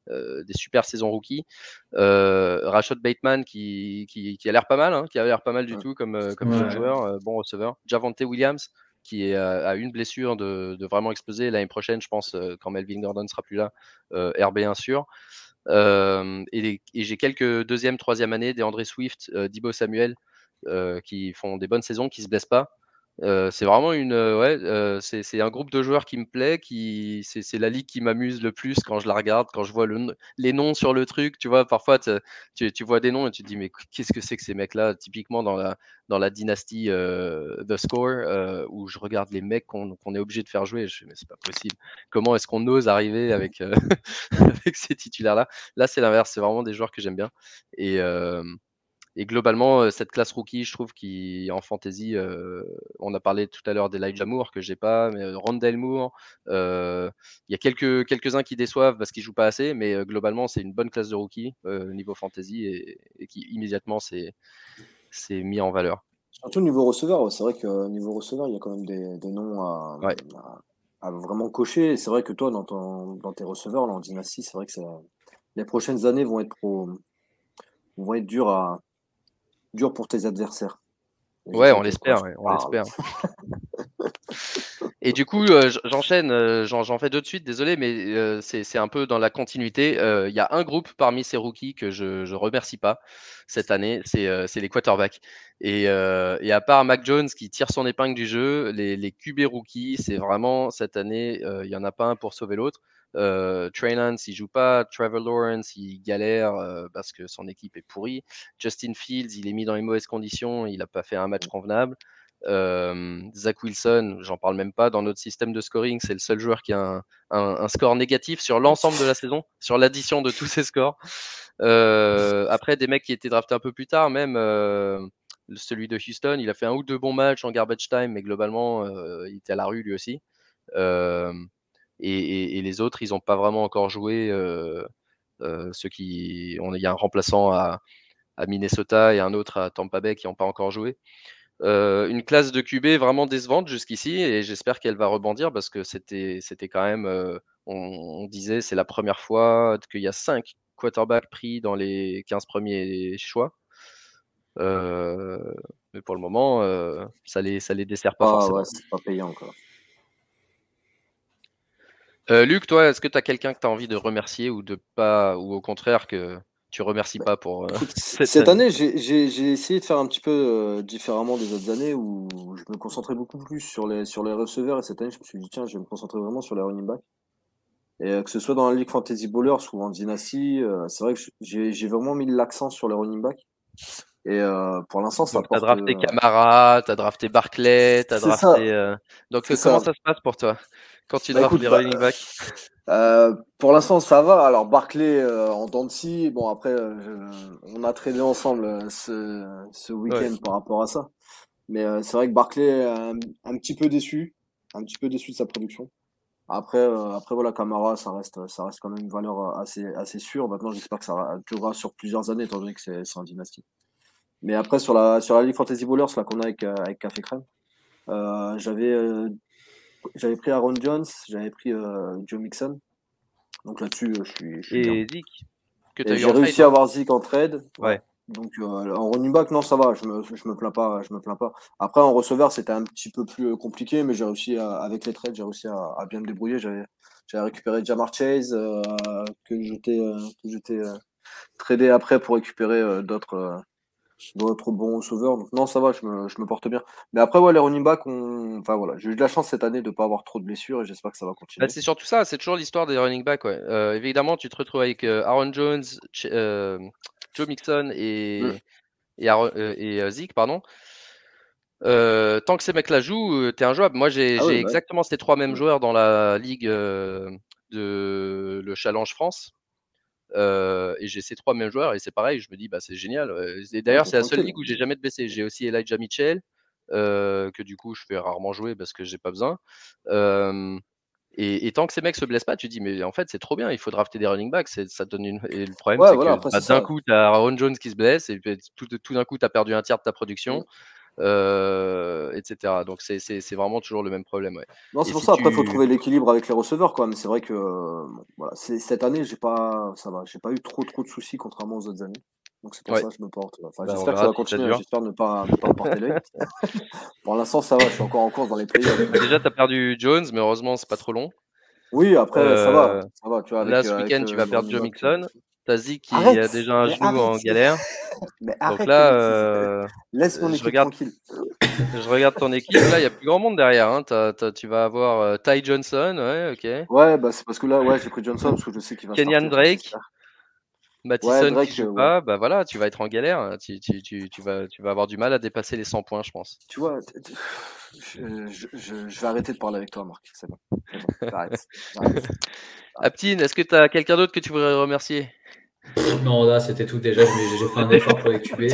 euh, des super saisons rookies. Rashad Bateman, qui, qui, qui a l'air pas mal, hein, qui a l'air pas mal du tout comme, joueur, bon receveur. Javante Williams, qui est à, une blessure de, de vraiment exploser l'année prochaine, je pense, quand Melvin Gordon sera plus là, RB1 sûr et, j'ai quelques deuxième, troisième année, des André Swift, Dibo Samuel, qui font des bonnes saisons, qui se blessent pas. C'est vraiment une, ouais, c'est un groupe de joueurs qui me plaît, qui, c'est la ligue qui m'amuse le plus quand je la regarde, quand je vois le, les noms sur le truc. Tu vois, parfois tu, vois des noms et tu te dis mais qu'est-ce que c'est que ces mecs-là? Typiquement dans la dans la dynastie The Score, où je regarde les mecs qu'on est obligé de faire jouer. Je mais c'est pas possible. Comment est-ce qu'on ose arriver avec avec ces titulaires-là? Là, c'est l'inverse. C'est vraiment des joueurs que j'aime bien et et globalement, euh, cette classe rookie, je trouve qu'en fantasy, euh, on a parlé tout à l'heure d'Elijah Moore, que j'ai pas, mais euh, Rondell Moore, il y a quelques, quelques-uns qui déçoivent parce qu'ils jouent pas assez, mais globalement, c'est une bonne classe de rookie niveau fantasy et, qui immédiatement s'est mis en valeur. Surtout niveau receveur, c'est vrai que niveau receveur, il y a quand même des, noms à, vraiment cocher. C'est vrai que toi, dans, ton, dans tes receveurs, là, en dynastie, c'est vrai que les prochaines années vont être, vont être dures à, dur pour tes adversaires. Ouais, on l'espère, on l'espère. Et du coup, euh, j'enchaîne, euh, j'en fais deux de suite, désolé, mais euh, c'est un peu dans la continuité. Il y a un groupe parmi ces rookies que je ne remercie pas cette année, c'est les quarterbacks. Et, et, à part Mac Jones qui tire son épingle du jeu, les, les QB rookies, c'est vraiment cette année, il n'y en a pas un pour sauver l'autre. Euh, Trey Lance, il joue pas. Trevor Lawrence, il galère euh, parce que son équipe est pourrie. Justin Fields, il est mis dans les mauvaises conditions. Il n'a pas fait un match convenable. Euh, Zach Wilson, j'en parle même pas. Dans notre système de scoring, c'est le seul joueur qui a un, score négatif sur l'ensemble de la saison, sur l'addition de tous ses scores. Euh, après, des mecs qui étaient draftés un peu plus tard, même celui de Houston, il a fait un ou deux bons matchs en garbage time, mais globalement, il était à la rue lui aussi. Et, les autres, ils n'ont pas vraiment encore joué. Euh, euh, ceux qui, il y a un remplaçant à, Minnesota et un autre à Tampa Bay qui n'ont pas encore joué. Euh, une classe de QB vraiment décevante jusqu'ici et j'espère qu'elle va rebondir parce que c'était quand même on, disait c'est la première fois qu'il y a 5 quarterbacks pris dans les 15 premiers choix mais pour le moment ça les ça les dessert pas ah, forcément c'est pas payant encore euh, Luc, toi, est-ce que tu as quelqu'un que tu as envie de remercier ou de pas, ou au contraire que tu remercies pas pour. cette, année, j'ai essayé de faire un petit peu différemment des autres années où je me concentrais beaucoup plus sur les, sur les receveurs. Et cette année, je me suis dit, tiens, je vais me concentrer vraiment sur les running backs. Et que ce soit dans la Ligue Fantasy Bowlers ou en Dynasty, c'est vrai que j'ai vraiment mis l'accent sur les running backs. Et pour l'instant, ça Tu as drafté Camara, tu as drafté Barclay, tu as drafté. Donc, comment ça. se passe pour toi quand tu bah, draftes les bah, running backs? euh, pour l'instant, ça va. Alors, Barclay euh, en Dancy, bon, après, euh, on a tradé ensemble ce, ce week-end par rapport à ça. Mais c'est vrai que Barclay est un, petit peu déçu, un petit peu déçu de sa production. Après, après voilà, Camara, ça reste, ça reste quand même une valeur assez, assez sûre. Maintenant, j'espère que ça durera sur plusieurs années, étant donné que c'est en dynastie. Mais après, sur la, sur la Ligue Fantasy Bowlers, là qu'on a avec, avec Café Crème, j'avais j'avais pris Aaron Jones, j'avais pris euh, Joe Mixon. Donc là-dessus, euh, je suis. Je et Zeke J'ai réussi à avoir Zeke en trade. Ouais. Donc euh, en running back, non, ça va, je me, je me plains pas, je me plains pas. Après en receveur, c'était un petit peu plus compliqué, mais j'ai réussi avec les trades, j'ai réussi à, bien me débrouiller. J'avais, j'avais récupéré Jamar Chase que j'étais, que j'étais tradé après pour récupérer d'autres d'autres bons sauveurs. Donc non, ça va, je me, je me, porte bien. Mais après, ouais, les running back, on... enfin, voilà, j'ai eu de la chance cette année de ne pas avoir trop de blessures et j'espère que ça va continuer. Bah, c'est surtout ça, c'est toujours l'histoire des running back. Ouais. Euh, évidemment, tu te retrouves avec euh, Aaron Jones, euh, Joe Mixon et, mm. et, et Zeke, pardon. tant que ces mecs-là jouent, t'es injouable. Moi, j'ai ah exactement ces trois mêmes mm. joueurs dans la ligue de le Challenge France. Euh, et j'ai ces trois mêmes joueurs et c'est pareil, je me dis bah c'est génial. Et d'ailleurs, c'est la seule ligue où j'ai jamais de blessé. J'ai aussi Elijah Mitchell euh, que du coup je fais rarement jouer parce que j'ai pas besoin. et, tant que ces mecs se blessent pas, tu dis mais en fait c'est trop bien, il faut drafter des running backs. Ça donne une... Et le problème c'est que bah, d'un coup tu as Aaron Jones qui se blesse et tout, tout d'un coup tu as perdu un tiers de ta production. Euh, etc. Donc c'est vraiment toujours le même problème. Ouais. Non, c'est pour ça. Après, il faut trouver l'équilibre avec les receveurs, quoi. Mais c'est vrai que voilà, cette année, j'ai pas, ça va, j'ai pas eu trop trop de soucis contrairement aux autres années. Donc c'est pour ça que je me porte. Enfin, bah, j'espère que ça va continuer. J'espère ne pas, ne pas me porter l'œil. pour l'instant, ça va. Je suis encore en course dans les pays. Déjà, tu as perdu Jones, mais heureusement, c'est pas trop long. Oui, après, ça va. Ça va tu vois, là, ce week-end, tu vas perdre Joe Mixon. T'as qui a déjà un genou en galère. Mais Donc là, euh, laisse mon équipe regarde, tranquille. je regarde ton équipe. Là, il y a plus grand monde derrière. Hein. tu vas avoir euh, Ty Johnson, ouais, ok. Ouais, bah, c'est parce que là, ouais, j'ai pris Johnson parce que je sais qu'il va. Kenyan Drake. Mattison qui joue pas, bah voilà, tu vas être en galère. Tu, tu, tu, tu, vas, tu vas avoir du mal à dépasser les 100 points, je pense. Tu vois, je, je, je vais arrêter de parler avec toi, Marc. C'est bon. bon. Arrête. Aptine, est-ce que tu as quelqu'un d'autre que tu voudrais remercier? Non, là, c'était tout déjà. J'ai fait un effort pour les tuer.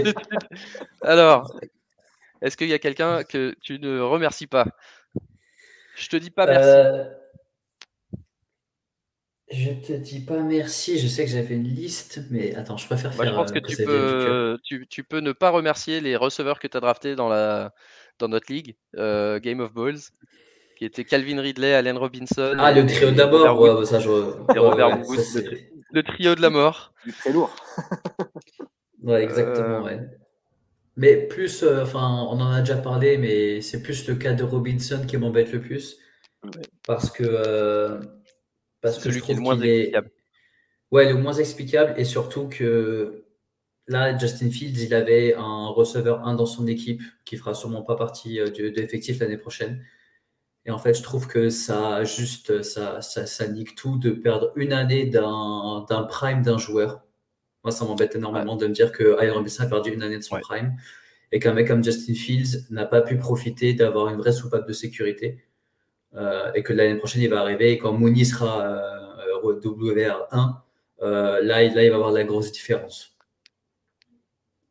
Alors, est-ce qu'il y a quelqu'un que tu ne remercies pas? Je te dis pas merci. Euh, je te dis pas merci. Je sais que j'avais une liste, mais attends, je préfère faire. je pense que euh, tu peux, tu, peux, ne pas remercier les receveurs que tu as draftés dans, la, dans notre ligue, euh, Game of Balls qui était Calvin Ridley, Allen Robinson. Ah, le trio d'abord, ouais, ça, je... Robert le trio de la mort. Du très lourd. ouais, exactement, ouais. Mais plus, euh, enfin, on en a déjà parlé, mais c'est plus le cas de Robinson qui m'embête le plus. Parce que, parce que Celui qui est le moins explicable. Ouais, le moins explicable, et surtout que là, Justin Fields, il avait un receveur 1 dans son équipe qui fera sûrement pas partie euh, de, l'effectif l'année prochaine. Et en fait, je trouve que ça juste, ça, ça, ça nique tout de perdre une année d'un prime d'un joueur. Moi, ça m'embête énormément de me dire que Robinson a perdu une année de son prime et qu'un mec comme Justin Fields n'a pas pu profiter d'avoir une vraie soupape de sécurité et que l'année prochaine, il va arriver et quand Mooney sera euh, WR1, euh, là, là, il va avoir de la grosse différence.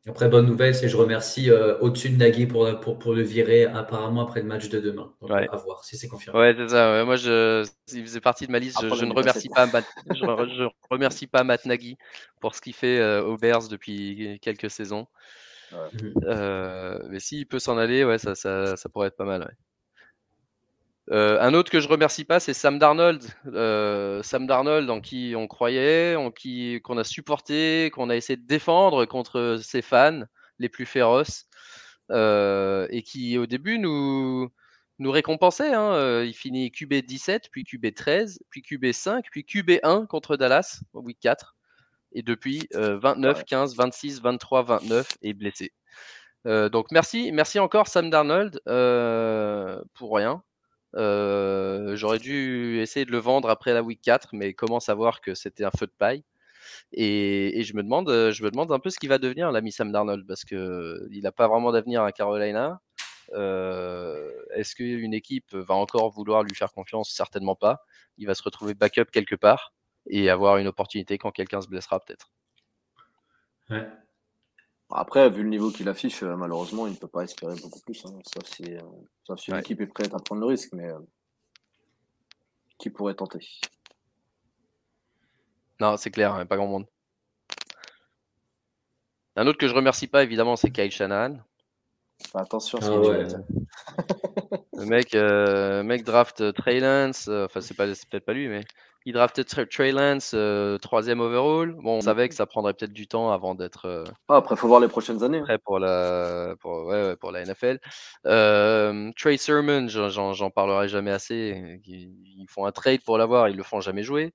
Après, bonne nouvelle, c'est que je remercie euh, au-dessus de Nagui pour, pour, pour, le virer apparemment après le match de demain. Donc, à voir si c'est confirmé. Ouais, c'est ça. Moi, je, il faisait partie de ma liste. Je, ne remercie pas Matt, je, remercie pas Matt Nagy pour ce qu'il fait euh, aux Bears depuis quelques saisons. Mhm. Euh, mais s'il peut s'en aller, ouais, ça, ça, ça, pourrait être pas mal. Euh, un autre que je remercie pas, c'est Sam Darnold. Euh, Sam Darnold, en qui on croyait, en qui qu'on a supporté, qu'on a essayé de défendre contre ses fans les plus féroces, euh, et qui au début nous nous récompensait. Hein. Il finit QB 17, puis QB 13, puis QB 5, puis QB 1 contre Dallas au week 4. Et depuis, 29, 15, 26, 23, 29 et blessé. donc merci, merci encore Sam Darnold pour rien. J'aurais dû essayer de le vendre après la week 4, mais comment savoir que c'était un feu de paille? Et, je me demande, je me demande un peu ce qu'il va devenir l'ami Sam Darnold parce que il n'a pas vraiment d'avenir à Carolina. Est-ce qu'une équipe va encore vouloir lui faire confiance? Certainement pas. Il va se retrouver backup quelque part et avoir une opportunité quand quelqu'un se blessera peut-être. Après, vu le niveau qu'il affiche, malheureusement, il ne peut pas espérer beaucoup plus. Hein, sauf si, sauf si l'équipe est prête à prendre le risque, mais qui pourrait tenter? Non, c'est clair, hein, pas grand monde. Un autre que je remercie pas, évidemment, c'est Kyle Shanahan attention, ah ouais. le mec, euh, mec draft euh, Trey Lance, euh, enfin c'est peut-être pas lui, mais il draftait Trey Lance troisième overall. Bon, on savait que ça prendrait peut-être du temps avant d'être. Ah, après, faut voir les prochaines années. Hein. Prêt pour la, pour, ouais, pour la NFL. Trey Sermon, j'en parlerai jamais assez. Ils, font un trade pour l'avoir, ils le font jamais jouer.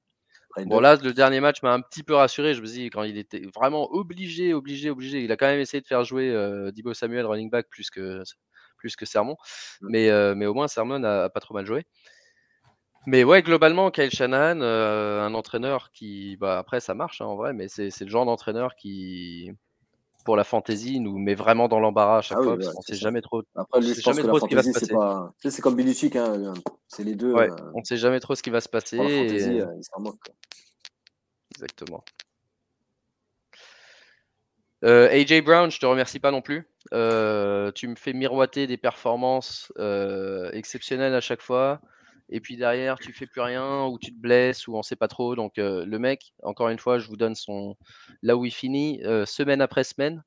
Bon, là, le dernier match m'a un petit peu rassuré. Je me dis, quand il était vraiment obligé, obligé, obligé, il a quand même essayé de faire jouer euh, Dibo Samuel, running back, plus que, plus que Sermon. Mmh. Mais, euh, mais au moins, Sermon a, pas trop mal joué. Mais ouais, globalement, Kyle Shanahan, euh, un entraîneur qui, bah, après, ça marche hein, en vrai, mais c'est le genre d'entraîneur qui, pour la fantasy nous met vraiment dans l'embarras à chaque ah fois parce qu'on sait jamais trop. Après, lui, je pense que la fantasy, c'est pas... c'est comme Belichick, hein, c'est les deux. Ouais, euh... On ne sait jamais trop ce qui va se passer. Et... Euh, il s'en moque. Exactement. Euh, AJ Brown, je te remercie pas non plus. Euh, tu me fais miroiter des performances euh, exceptionnelles à chaque fois et puis derrière tu fais plus rien ou tu te blesses ou on sait pas trop. Donc euh, le mec, encore une fois, je vous donne son là où il finit euh, semaine après semaine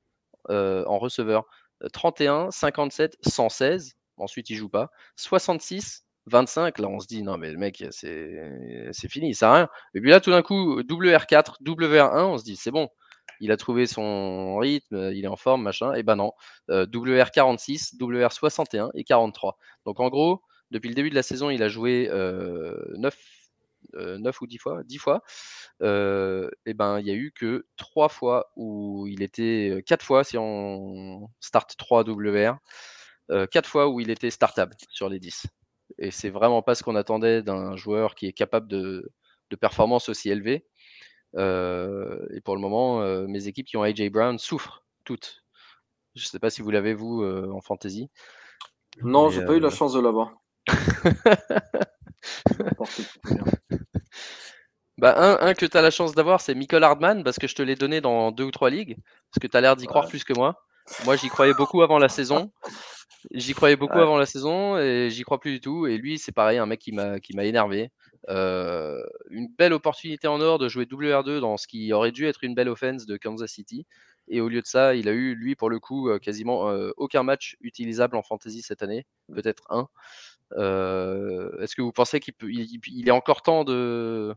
euh, en receveur 31, 57, 116. Ensuite il joue pas. 66, 25. Là on se dit non mais le mec c'est fini, ça à rien. Et puis là tout d'un coup WR4, WR1, on se dit c'est bon. Il a trouvé son rythme, il est en forme, machin. Et ben non, WR46, WR61 et 43. Donc en gros, depuis le début de la saison, il a joué 9, euh, ou 10 fois. 10 fois. Euh, et ben, il n'y a eu que 3 fois où il était. 4 fois si on start 3 WR. 4 fois où il était startable sur les 10. Et c'est vraiment pas ce qu'on attendait d'un joueur qui est capable de, de performance aussi élevée. Euh, et pour le moment, mes équipes qui ont AJ Brown souffrent toutes. Je ne sais pas si vous l'avez, vous, en fantasy. Non, j'ai pas eu la chance de l'avoir. bah, un, un, que tu as la chance d'avoir, c'est Michael Hardman, parce que je te l'ai donné dans deux ou trois ligues, parce que tu as l'air d'y croire plus que moi. Moi, j'y croyais beaucoup avant la saison. J'y croyais beaucoup avant la saison et j'y crois plus du tout. Et lui, c'est pareil, un mec qui m'a qui m'a énervé. Euh, une belle opportunité en or de jouer WR2 dans ce qui aurait dû être une belle offense de Kansas City. Et au lieu de ça, il a eu, lui, pour le coup, euh, quasiment euh, aucun match utilisable en fantasy cette année. Peut-être un. Est-ce que vous pensez qu'il il, est encore temps de,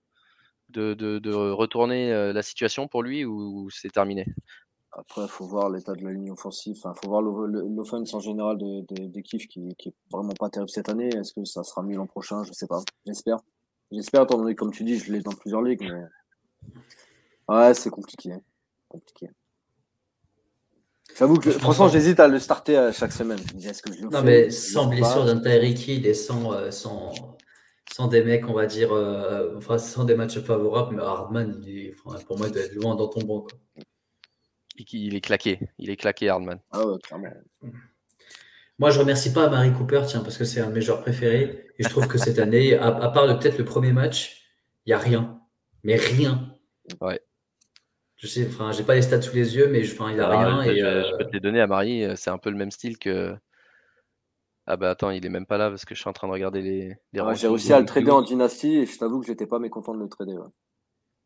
retourner la situation pour lui ou, c'est terminé? Après, il faut voir l'état de la ligne offensive. Il faut voir l'offense en général de, de, qui, qui est vraiment pas terrible cette année. Est-ce que ça sera mieux l'an prochain? Je sais pas. J'espère. J'espère, étant donné, comme tu dis, je l'ai dans plusieurs ligues. Mais... Ouais, c'est compliqué. Compliqué. J'avoue que, franchement, j'hésite à le starter à chaque semaine. non, mais sans blessure d'un Tyreek et sans, euh, sans, sans, des mecs, on va dire, euh, enfin, sans des matchs favorables, mais Hardman, il pour moi, il doit être loin dans ton banc. Il est claqué. Il est claqué, Hardman. Ah ouais, clairement. Moi, je remercie pas Marie Cooper, tiens, parce que c'est un de mes joueurs préférés. Et je trouve que cette année, à, à part peut-être le premier match, il n'y a rien. Mais rien. Ouais. Je sais, enfin, j'ai pas les stats sous les yeux, mais enfin, il a ah, rien. Je, et, euh, je, peux te les donner à Marie. Euh, c'est un peu le même style que. Ah bah attends, il est même pas là parce que je suis en train de regarder les. les j'ai réussi à le trader en dynastie et je t'avoue que j'étais pas mécontent de le trader. Ouais.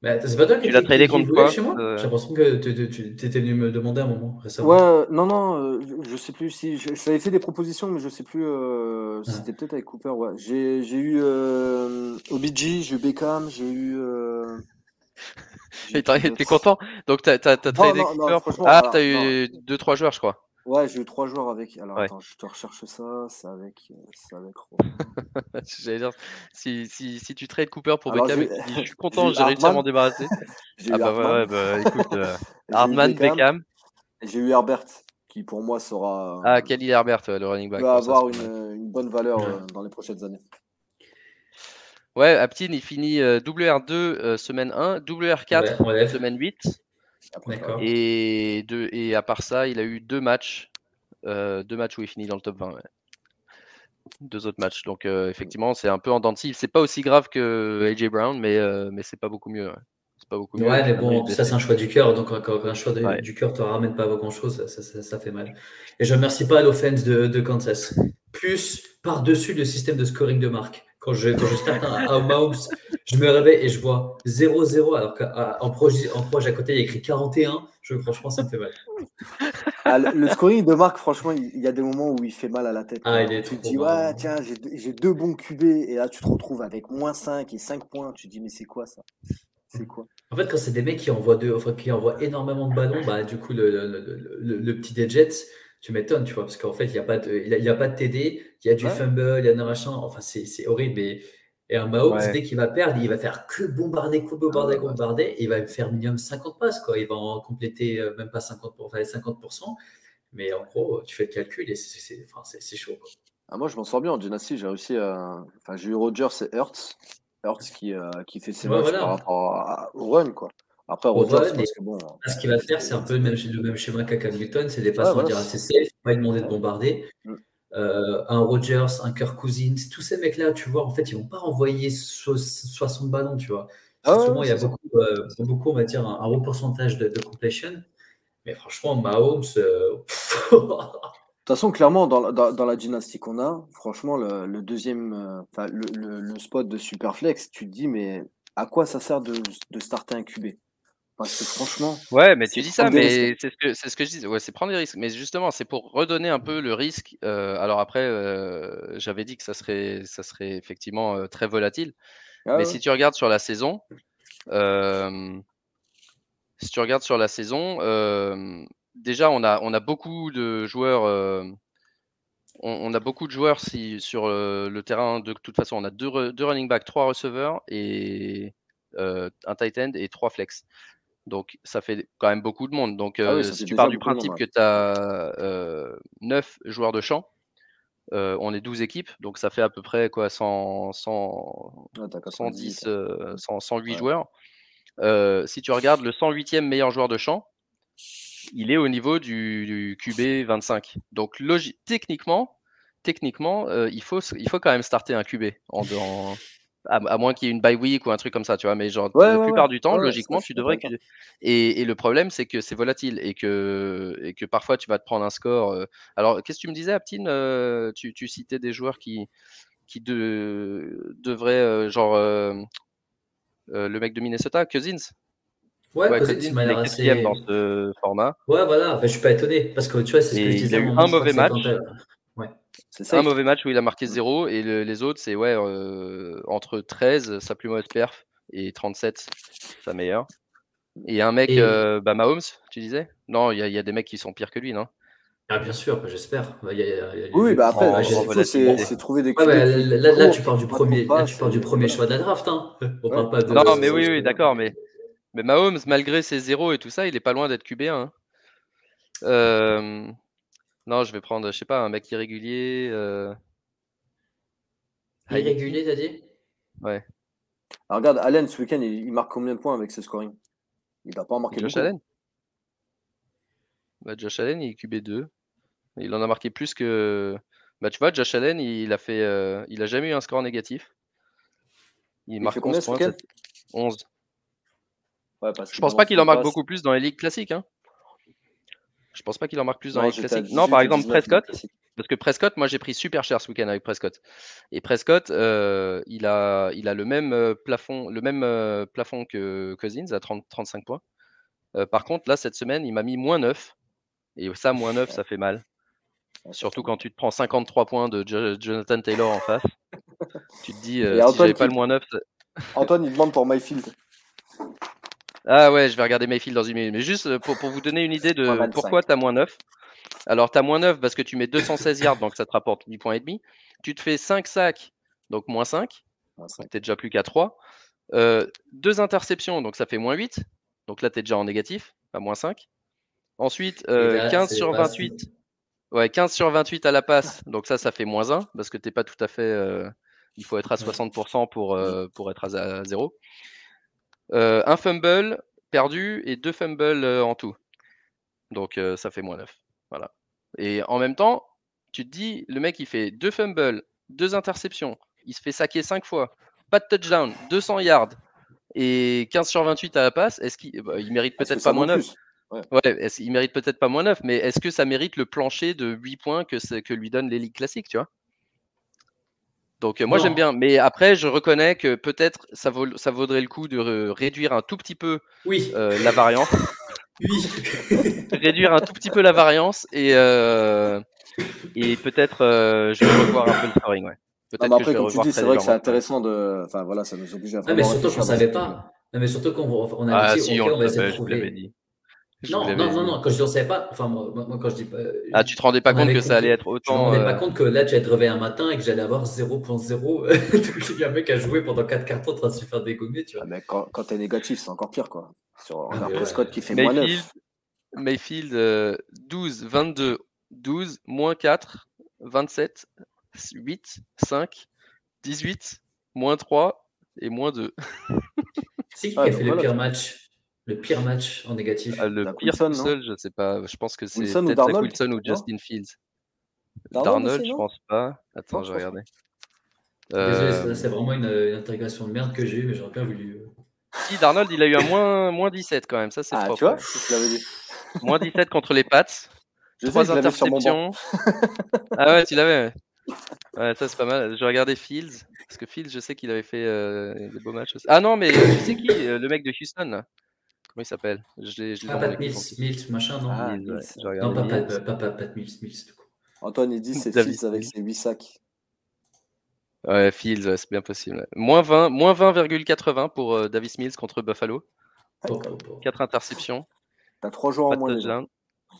Bah, c'est pas toi qui tu l'as tradé contre quoi chez moi? euh... J'ai l'impression que tu étais venu me demander un moment récemment. Ouais, non, non, je, sais plus si. Je, j'avais fait des propositions, mais je sais plus. Euh, ah. C'était peut-être avec Cooper. Ouais. J'ai, j'ai eu OBG, j'ai eu Beckham, j'ai eu. T'es content Donc t'as as, tradé Ah, t'as eu 2-3 joueurs, je crois. Ouais, j'ai eu trois joueurs avec. Alors attends, je te recherche ça. C'est avec. C'est avec J'allais dire, si, si, si tu trades Cooper pour Beckham, je suis content, j'ai réussi à m'en débarrasser. ah bah ouais, bah écoute, euh, Hardman, Beckham. J'ai eu Herbert, qui pour moi sera. Ah, Kelly Herbert, le running back. va avoir une, une, bonne valeur euh, dans les prochaines années. Ouais, Aptin, il finit euh, WR2 semaine 1, WR4 semaine 8. Et, de, et à part ça, il a eu deux matchs, euh, deux matchs où il finit dans le top 20. Deux autres matchs. Donc euh, effectivement, c'est un peu en dents C'est pas aussi grave que AJ Brown, mais, euh, mais c'est pas beaucoup mieux. C'est pas beaucoup mieux. Ouais, mais bon, ça c'est un choix du cœur. Donc quand un choix du cœur te ramène pas grand chose, ça, ça, fait mal. Et je remercie pas l'offense de, de Kansas. Plus par-dessus le système de scoring de marque. Quand je, quand je starte un, Mahomes, je me réveille et je vois 0-0, alors qu'en proche, en proche à côté, il y a écrit 41. Je, franchement, ça me fait mal. Ah, le, scoring de Marc, franchement, il, y a des moments où il fait mal à la tête. Ah, tu te dis, ouais, tiens, j'ai deux bons QB, et là, tu te retrouves avec moins 5 et 5 points. Tu te dis, mais c'est quoi ça? C'est quoi? En fait, quand c'est des mecs qui envoient, deux, enfin, qui envoient énormément de ballons, bah, du coup, le, le, le petit des Jets, tu m'étonnes, tu vois, parce qu'en fait, il n'y a, pas de, il a pas de TD, il y a du fumble, il y a un machin, enfin, c'est horrible. Et, et un Mahomes, dès qu'il va perdre, il va faire que bombarder, que bombarder, ah, bombarder, et il va faire minimum 50 passes, quoi. Il va en compléter euh, même pas 50%, enfin, 50%, mais en gros, tu fais le calcul et c'est enfin, chaud, quoi. Ah, moi, je m'en sors bien en Dynasty, j'ai réussi à. Enfin, j'ai eu Rogers et Hurts. Hurts qui, euh, qui fait ses matchs par rapport au run, quoi. Après, Rodgers, parce que bon. Ce qu'il va faire, c'est un peu le même, le même schéma qu'à Newton, c'est des passes, on va dire, assez safe, pas lui demander de bombarder. Mm. Euh, un Rodgers, un Kirk Cousins, tous ces mecs-là, tu vois, en fait, ils vont pas envoyer 60 ballons, tu vois. Ah souvent, il y a beaucoup, euh, beaucoup, on va dire, un, haut pourcentage de, completion. Mais franchement, Mahomes. Euh, de toute façon, clairement, dans, dans, la dynastie qu'on a, franchement, le, deuxième, le, le, spot de Superflex, tu te dis, mais à quoi ça sert de, de starter un QB parce que franchement. Ouais, mais tu dis ça, mais c'est ce que c'est ce que je dis. Ouais, c'est prendre des risques. Mais justement, c'est pour redonner un peu le risque. Euh, alors après, euh, j'avais dit que ça serait, ça serait effectivement euh, très volatile. Ah mais si tu regardes sur la saison, si tu regardes sur la saison, déjà on a, on a beaucoup de joueurs. On, a beaucoup de joueurs si, sur le terrain. De toute façon, on a deux, deux running backs, trois receveurs et un tight end et trois flex. Donc, ça fait quand même beaucoup de monde. Donc, ah euh, si tu pars du principe que tu as euh, 9 joueurs de champ, euh, on est 12 équipes, donc ça fait à peu près quoi, 100, 100 110, 108 joueurs. Euh, si tu regardes le 108e meilleur joueur de champ, il est au niveau du, QB 25. Donc, techniquement, techniquement il, faut, il faut quand même starter un QB en, en, à, moins qu'il y ait une bye week ou un truc comme ça, tu vois. Mais genre, la plupart du temps, logiquement, tu devrais. Et, et, le problème, c'est que c'est volatile et que, et que parfois tu vas te prendre un score. Euh. Alors, qu'est-ce que tu me disais, Aptine euh, tu, tu, citais des joueurs qui, qui de, devraient, euh, genre, le mec de Minnesota, Cousins? Ouais, ouais Cousins, m'a l'air assez. dans ce format. Ouais, voilà. Enfin, je suis pas étonné parce que tu vois, c'est ce que je disais. Il a eu un mauvais match. C'est un mauvais match où il a marqué 0 et les autres, c'est ouais, euh, entre 13, sa plus mauvaise perf, et 37, sa meilleure. Et un mec, euh, bah, Mahomes, tu disais? Non, il y, a des mecs qui sont pires que lui, non? Ah, bien sûr, bah, j'espère. oui, bah après, c'est trouver des ouais, là, là, tu pars du premier, là, tu pars du premier choix de la draft. Hein. On parle pas de... Non, mais oui, oui, d'accord. Mais, mais Mahomes, malgré ses zéros et tout ça, il est pas loin d'être QB1. Hein. Euh, non, je vais prendre, je sais pas, un mec irrégulier. Euh... Irrégulier, t'as dit? Ouais. Alors regarde, Allen, ce week-end, il, marque combien de points avec ce scoring? Il n'a pas en marqué Josh Allen? Bah, Josh Allen, il est QB2. Il en a marqué plus que. Bah, tu vois, Josh Allen, il a fait, euh, il a jamais eu un score négatif. Il, marque 11 points. 11. Ouais, je pense pas qu'il en marque beaucoup plus dans les ligues classiques. Hein. Je pense pas qu'il en marque plus dans les classiques. Non, par exemple, Prescott. Parce que Prescott, moi j'ai pris super cher ce week-end avec Prescott. Et Prescott, euh, il, a, il a le même euh, plafond, le même euh, plafond que Cousins à 30, 35 points. par contre, là, cette semaine, il m'a mis moins 9. Et ça, moins 9, ça fait mal. Surtout quand tu te prends 53 points de Jonathan Taylor en face. tu te dis, si j'avais pas le moins 9. Antoine, il demande pour Myfield. Ah ouais, je vais regarder Mayfield dans une minute. Mais juste euh, pour, pour vous donner une idée de pourquoi tu as moins 9. Alors, tu as moins 9 parce que tu mets 216 yards, donc ça te rapporte 8 points et demi. Tu te fais 5 sacs, donc moins 5. Tu n'es déjà plus qu'à 3. Euh, deux interceptions, donc ça fait moins 8. Donc là, tu es déjà en négatif, à moins 5. Ensuite, 15 euh, sur 28. Ouais, 15 sur 28 à la passe. Donc ça, ça fait moins 1 parce que tu n'es pas tout à fait. Euh, il faut être à 60% pour, pour être à 0. Un fumble perdu et deux fumbles en tout. Donc ça fait moins 9. Voilà. Et en même temps, tu te dis, le mec, il fait deux fumbles, deux interceptions, il se fait saquer 5 fois, pas de touchdown, 200 yards et 15 sur 28 à la passe. Est-ce qu'il bah, il mérite peut-être pas moins 9 Ouais, il mérite peut-être pas moins 9, mais est-ce que ça mérite le plancher de 8 points que, que lui donne les ligues classiques, tu vois? Donc moi j'aime bien, mais après je reconnais que peut-être ça, vaut, ça vaudrait le coup de réduire un tout petit peu oui. la variance. Oui. réduire un tout petit peu la variance et, euh, et peut-être euh, je vais revoir un peu le scoring. Ouais. Peut-être après, comme tu dis, c'est vrai que c'est intéressant de. Enfin voilà, ça nous oblige à. Ah, mais surtout qu'on ne savait pas. Non, mais surtout qu'on on a ah, dit, si, on, on va essayer de trouver. Non, non, non, non, quand je ne savais pas, enfin, moi, moi, quand je dis pas. Ah, tu te rendais pas compte que ça allait être autant. Je me rendais pas euh, compte que là, tu allais te réveiller un matin et que j'allais avoir 0.0. Il y a un mec à jouer pendant 4 cartons en train de se faire dégommer, tu vois. Ah, mais quand, quand t'es négatif, c'est encore pire, quoi. Sur un Prescott qui fait moins 9. Mayfield, 12, 22, 12, moins 4, 27, 8, 5, 18, moins 3 et moins 2. C'est qui qui a fait le pire match? Le pire match en négatif ah, Le pire seul, je sais pas. Je pense que c'est peut-être Wilson ou Justin Fields. Darnold, je pense pas. Attends, je vais regarder. Désolé, c'est vraiment une, intégration de merde que j'ai eu, mais j'aurais bien voulu. Euh. Si, Darnold, il a eu un moins, moins 17 quand même, ça c'est ah, propre. Tu vois, je dit. Moins 17 contre les Pats. Trois interceptions. ah ouais, tu l'avais. Ouais, ça c'est pas mal. Je regardais Fields. Parce que Fields, je sais qu'il avait fait euh, des beaux matchs aussi. Ah non, mais euh, tu sais qui euh, Le mec de Houston là? Comment il s'appelle? Je Ah, Pat Mills, Mills, machin, non? Ah, Mills, ouais. Non, pas Pat, pas, pas, Pat Mills, Mills. Antoine, il dit c'est Fields avec ses 8 sacs. Ouais, Fields, c'est bien possible. Moins 20,80 moins 20, pour Davis Mills contre Buffalo. 4 interceptions. T'as 3 joueurs en moins.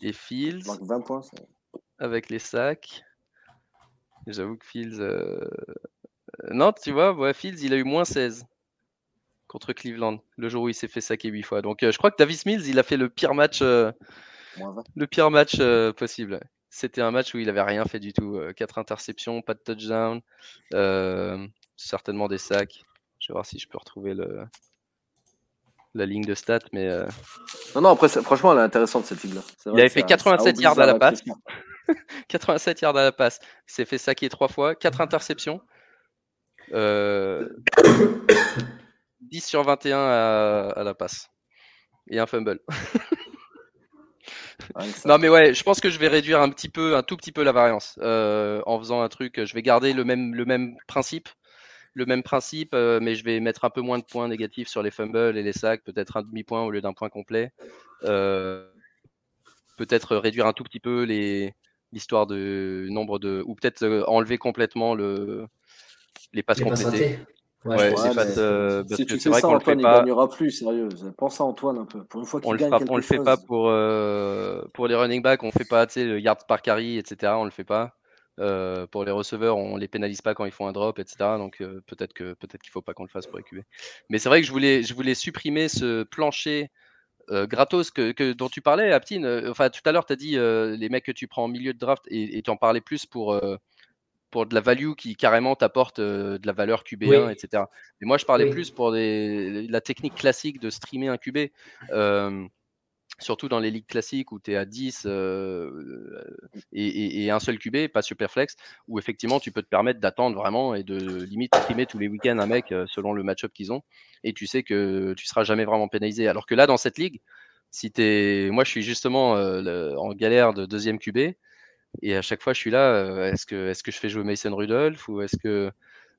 Et Fields. 20 points. Avec les sacs. J'avoue que Fields. Euh... Non, tu vois, ouais, Fields, il a eu moins 16 contre Cleveland, le jour où il s'est fait saquer 8 fois. Donc euh, je crois que Davis Mills, il a fait le pire match, euh, le pire match euh, possible. C'était un match où il avait rien fait du tout. 4 interceptions, pas de touchdown, certainement des sacs. Je vais voir si je peux retrouver le, la ligne de stats, mais. Non, non, après, franchement, elle est intéressante cette ligne-là. Il avait fait 87 yards à la passe. 87 yards à la passe. Il s'est fait saquer 3 fois, 4 interceptions. 10 euh, sur 21 à, la passe. Et un fumble. non mais ouais, je pense que je vais réduire un petit peu, un tout petit peu la variance euh, en faisant un truc. Je vais garder le même, le même principe, le même principe, euh, mais je vais mettre un peu moins de points négatifs sur les fumbles et les sacs, peut-être un demi point au lieu d'un point complet. peut-être réduire un tout petit peu les l'histoire de nombre de, ou peut-être enlever complètement le les passes complétées. Ouais, ouais passes, euh, parce si que c'est vrai qu'on le fait pas. Il gagnera plus, sérieux. Pense à Antoine un peu. Pour une fois le, gagne on le fait pas pour euh, pour les running backs. On fait pas, tu sais, le yard par carry, etc. On le fait pas. Euh, pour les receveurs, on les pénalise pas quand ils font un drop, etc. Donc euh, peut-être que peut-être qu'il faut pas qu'on le fasse pour EQB. Mais c'est vrai que je voulais je voulais supprimer ce plancher euh, gratos que, que, dont tu parlais, Aptine. enfin tout à l'heure, tu as dit les mecs que tu prends en milieu de draft et tu en parlais plus pour pour de la value qui carrément t'apporte euh, de la valeur QB1, etc. Mais moi, je parlais plus pour la technique classique de streamer un QB. surtout dans les ligues classiques où tu es à 10 euh, et, un seul QB, pas Superflex, où effectivement tu peux te permettre d'attendre vraiment et de limite streamer tous les week-ends un mec euh, selon le match-up qu'ils ont. Et tu sais que tu seras jamais vraiment pénalisé. Alors que là, dans cette ligue, si es... moi je suis justement en galère de deuxième QB, et à chaque fois, je suis là. Euh, est-ce que, est que je fais jouer Mason Rudolph ou est-ce que,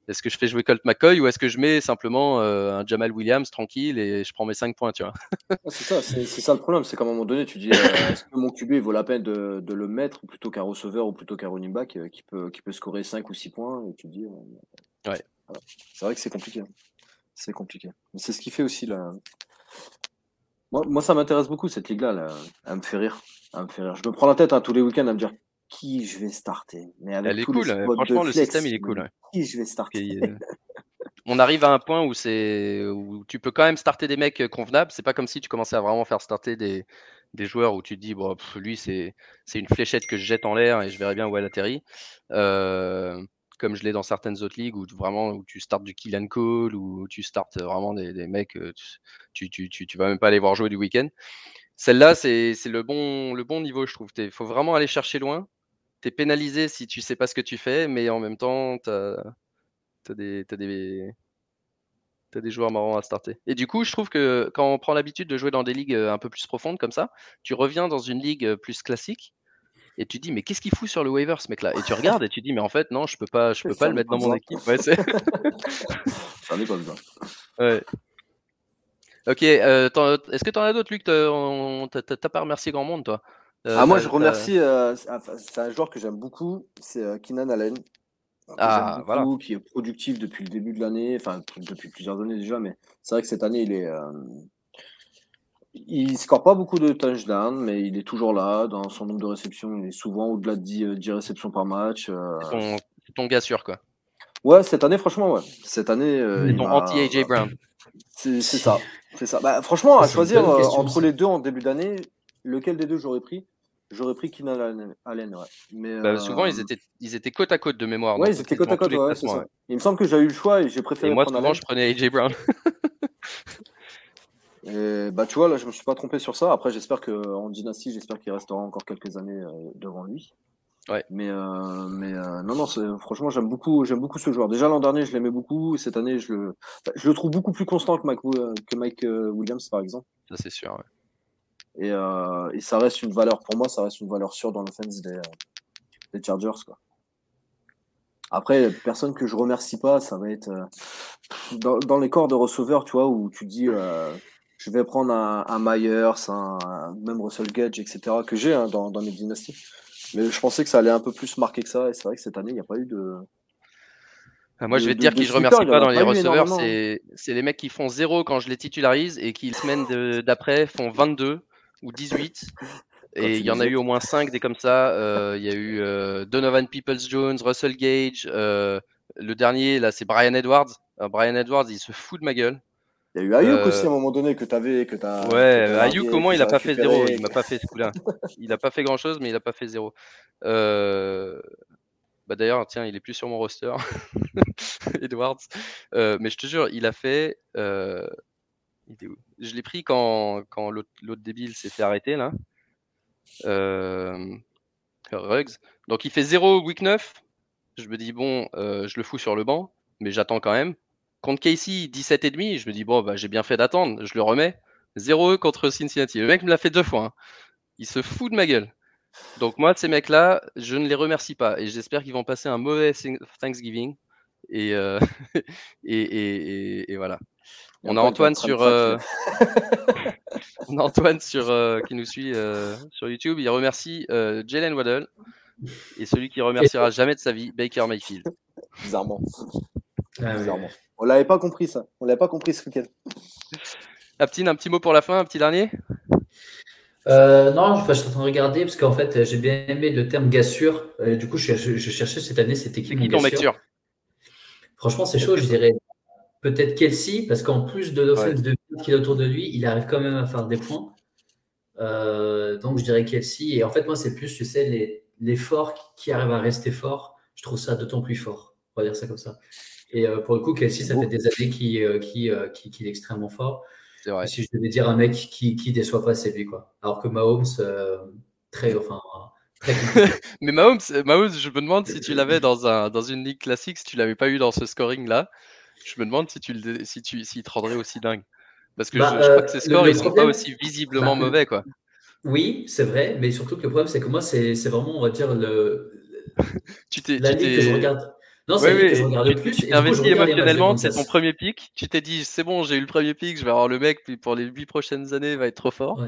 est que je fais jouer Colt McCoy ou est-ce que je mets simplement euh, un Jamal Williams tranquille et je prends mes 5 points, tu vois? C'est ça, c'est ça le problème. C'est qu'à un moment donné, tu dis euh, est-ce que mon QB vaut la peine de, le mettre plutôt qu'un receveur ou plutôt qu'un running back qui, peut, qui peut scorer 5 ou 6 points? Et tu dis. ouais. C'est vrai que c'est compliqué. Hein. C'est compliqué. C'est ce qui fait aussi la, Moi, ça m'intéresse beaucoup cette ligue-là. Elle me fait rire. me fait rire. Je me prends la tête hein, tous les week-ends à me dire qui je vais starter. Mais Elle est cool. Franchement, le système, il est cool. Qui je vais starter? Euh, on arrive à un point où c'est où tu peux quand même starter des mecs convenables. C'est pas comme si tu commençais à vraiment faire starter des, des joueurs où tu te dis bon lui c'est c'est une fléchette que je jette en l'air et je verrai bien où elle atterrit. Euh, comme je l'ai dans certaines autres ligues où vraiment où tu startes du kill and call ou tu startes vraiment des, des mecs tu, tu, tu, tu, vas même pas aller voir jouer du week-end. Celle-là c'est le bon le bon niveau je trouve. Il faut vraiment aller chercher loin. Tu es pénalisé si tu sais pas ce que tu fais, mais en même temps tu as, des, as des tu as des joueurs marrants à starter. Et du coup, je trouve que quand on prend l'habitude de jouer dans des ligues un peu plus profondes comme ça, tu reviens dans une ligue plus classique et tu dis mais qu'est-ce qu'il fout sur le waiver ce mec là Et tu regardes et tu dis mais en fait non, je peux pas je peux pas le mettre dans mon équipe. Ouais, c'est pas ça. Ouais. Ok, euh, est-ce que tu en as d'autres, Luc? T'as pas remercié grand monde, toi? euh, Ah, moi, je remercie. Euh, c'est un joueur que j'aime beaucoup, c'est Keenan Allen. Ah, voilà. Qui est productif depuis le début de l'année, enfin depuis plusieurs années déjà, mais c'est vrai que cette année, il est. Euh, il score pas beaucoup de touchdowns, mais il est toujours là. Dans son nombre de réceptions, il est souvent au-delà de 10, réceptions par match. Euh. C'est ton, gars sûr, quoi. Ouais, cette année, franchement, ouais. Cette année. Euh, ton anti-AJ Brown. C'est ça. C'est ça. Bah, franchement, à choisir entre les deux en début d'année, lequel des deux j'aurais pris? J'aurais pris Keenan Allen, ouais. Mais, bah, souvent, ils, euh, étaient, ils étaient côte à côte de mémoire. Ouais, ils étaient côte à côte, ouais, ça. Il me semble que j'ai eu le choix et j'ai préféré. Et moi, souvent, je prenais AJ Brown. et, bah, tu vois, là, je me suis pas trompé sur ça. Après, j'espère qu'en Dynasty, j'espère qu'il restera encore quelques années euh, devant lui. Ouais. Mais, euh, mais non, non, franchement, j'aime beaucoup, j'aime beaucoup ce joueur. Déjà l'an dernier, je l'aimais beaucoup. Et cette année, je le, je le trouve beaucoup plus constant que Mike, que Mike Williams, par exemple. Ça, c'est sûr. Ouais. Euh, et, ça reste une valeur, pour moi, ça reste une valeur sûre dans l'offense des, des Chargers. Quoi. Après, personne que je remercie pas, ça va être euh, dans, les corps de receveurs, tu vois, où tu dis euh, je vais prendre un, un Myers, un, même Russell Gage, etc., que j'ai hein, dans, mes dynasties. Mais je pensais que ça allait un peu plus marquer que ça, et c'est vrai que cette année, il n'y a pas eu de. Ah, moi, je vais te dire qui je remercie pas dans les receveurs, c'est les mecs qui font zéro quand je les titularise et qui, la semaine d'après, font 22 ou 18. Et il y en a eu au moins 5 des comme ça. Euh, il y a eu euh, Donovan Peoples-Jones, Russell Gage. Euh, le dernier, là, c'est Brian Edwards. Brian Edwards, il se fout de ma gueule. Il y a eu Ayuk aussi à un moment donné que tu avais. Que as, ouais, Ayuk, comment il a pas fait zéro Il m'a pas fait ce coup-là. il a pas fait grand-chose, mais il a pas fait zéro. Bah D'ailleurs, tiens, il est plus sur mon roster, Edwards. mais je te jure, il a fait. Je l'ai pris quand, quand l'autre débile s'est fait arrêter, là. Euh. Donc il fait 0 week 9. Je me dis, bon, euh, je le fous sur le banc, mais j'attends quand même. Contre Casey, 17,5. Je me dis, bon, bah, j'ai bien fait d'attendre. Je le remets. 0 contre Cincinnati. Le mec me l'a fait deux fois. Hein. Il se fout de ma gueule. Donc moi, ces mecs-là, je ne les remercie pas. Et j'espère qu'ils vont passer un mauvais Thanksgiving. Et, euh, voilà. On a Antoine sur, euh, on a Antoine sur euh, qui nous suit euh, sur YouTube. Il remercie Jalen Waddell et celui qui remerciera jamais de sa vie, Baker Mayfield. Bizarrement. Ah Bizarrement. On l'avait pas compris ça. On l'avait pas compris ce week-end. Aptine, un petit mot pour la fin, un petit dernier? non, je, suis en train de regarder parce qu'en fait, j'ai bien aimé le terme gassure. du coup, je, cherchais cette année c'était qui mon gassure. Franchement, c'est chaud, je dirais peut-être Kelsey, parce qu'en plus de l'offense de qu'il a autour de lui, il arrive quand même à faire des points. Euh, donc je dirais Kelsey. Et en fait, moi, c'est plus, tu sais, les, les forts qui arrivent à rester forts. Je trouve ça d'autant plus fort. On va dire ça comme ça. Et euh, pour le coup, Kelsey, ça fait des années qu'il euh, qui, qui, est extrêmement fort. Vrai. Si je devais dire un mec qui, qui déçoit pas, c'est lui. Quoi. Alors que Mahomes, très, enfin, Mais Mahomes, Mahomes, je me demande si tu l'avais dans, un, dans une ligue classique, si tu l'avais pas eu dans ce scoring-là. Je me demande si tu le, si tu, si te rendrait aussi dingue. Parce que bah, je, crois que ces euh, scores, ils sont pas aussi visiblement bah, mauvais, quoi. Oui, c'est vrai, mais surtout que le problème, c'est que moi, c'est vraiment, on va dire, le, tu t'es, la ligue que je regarde. Non, c'est oui, que je regarde le plus. Tu t'es investi émotionnellement, c'est ton premier pic. Tu t'es dit, c'est bon, j'ai eu le premier pic, je vais avoir le mec, puis pour les 8 prochaines années, il va être trop fort.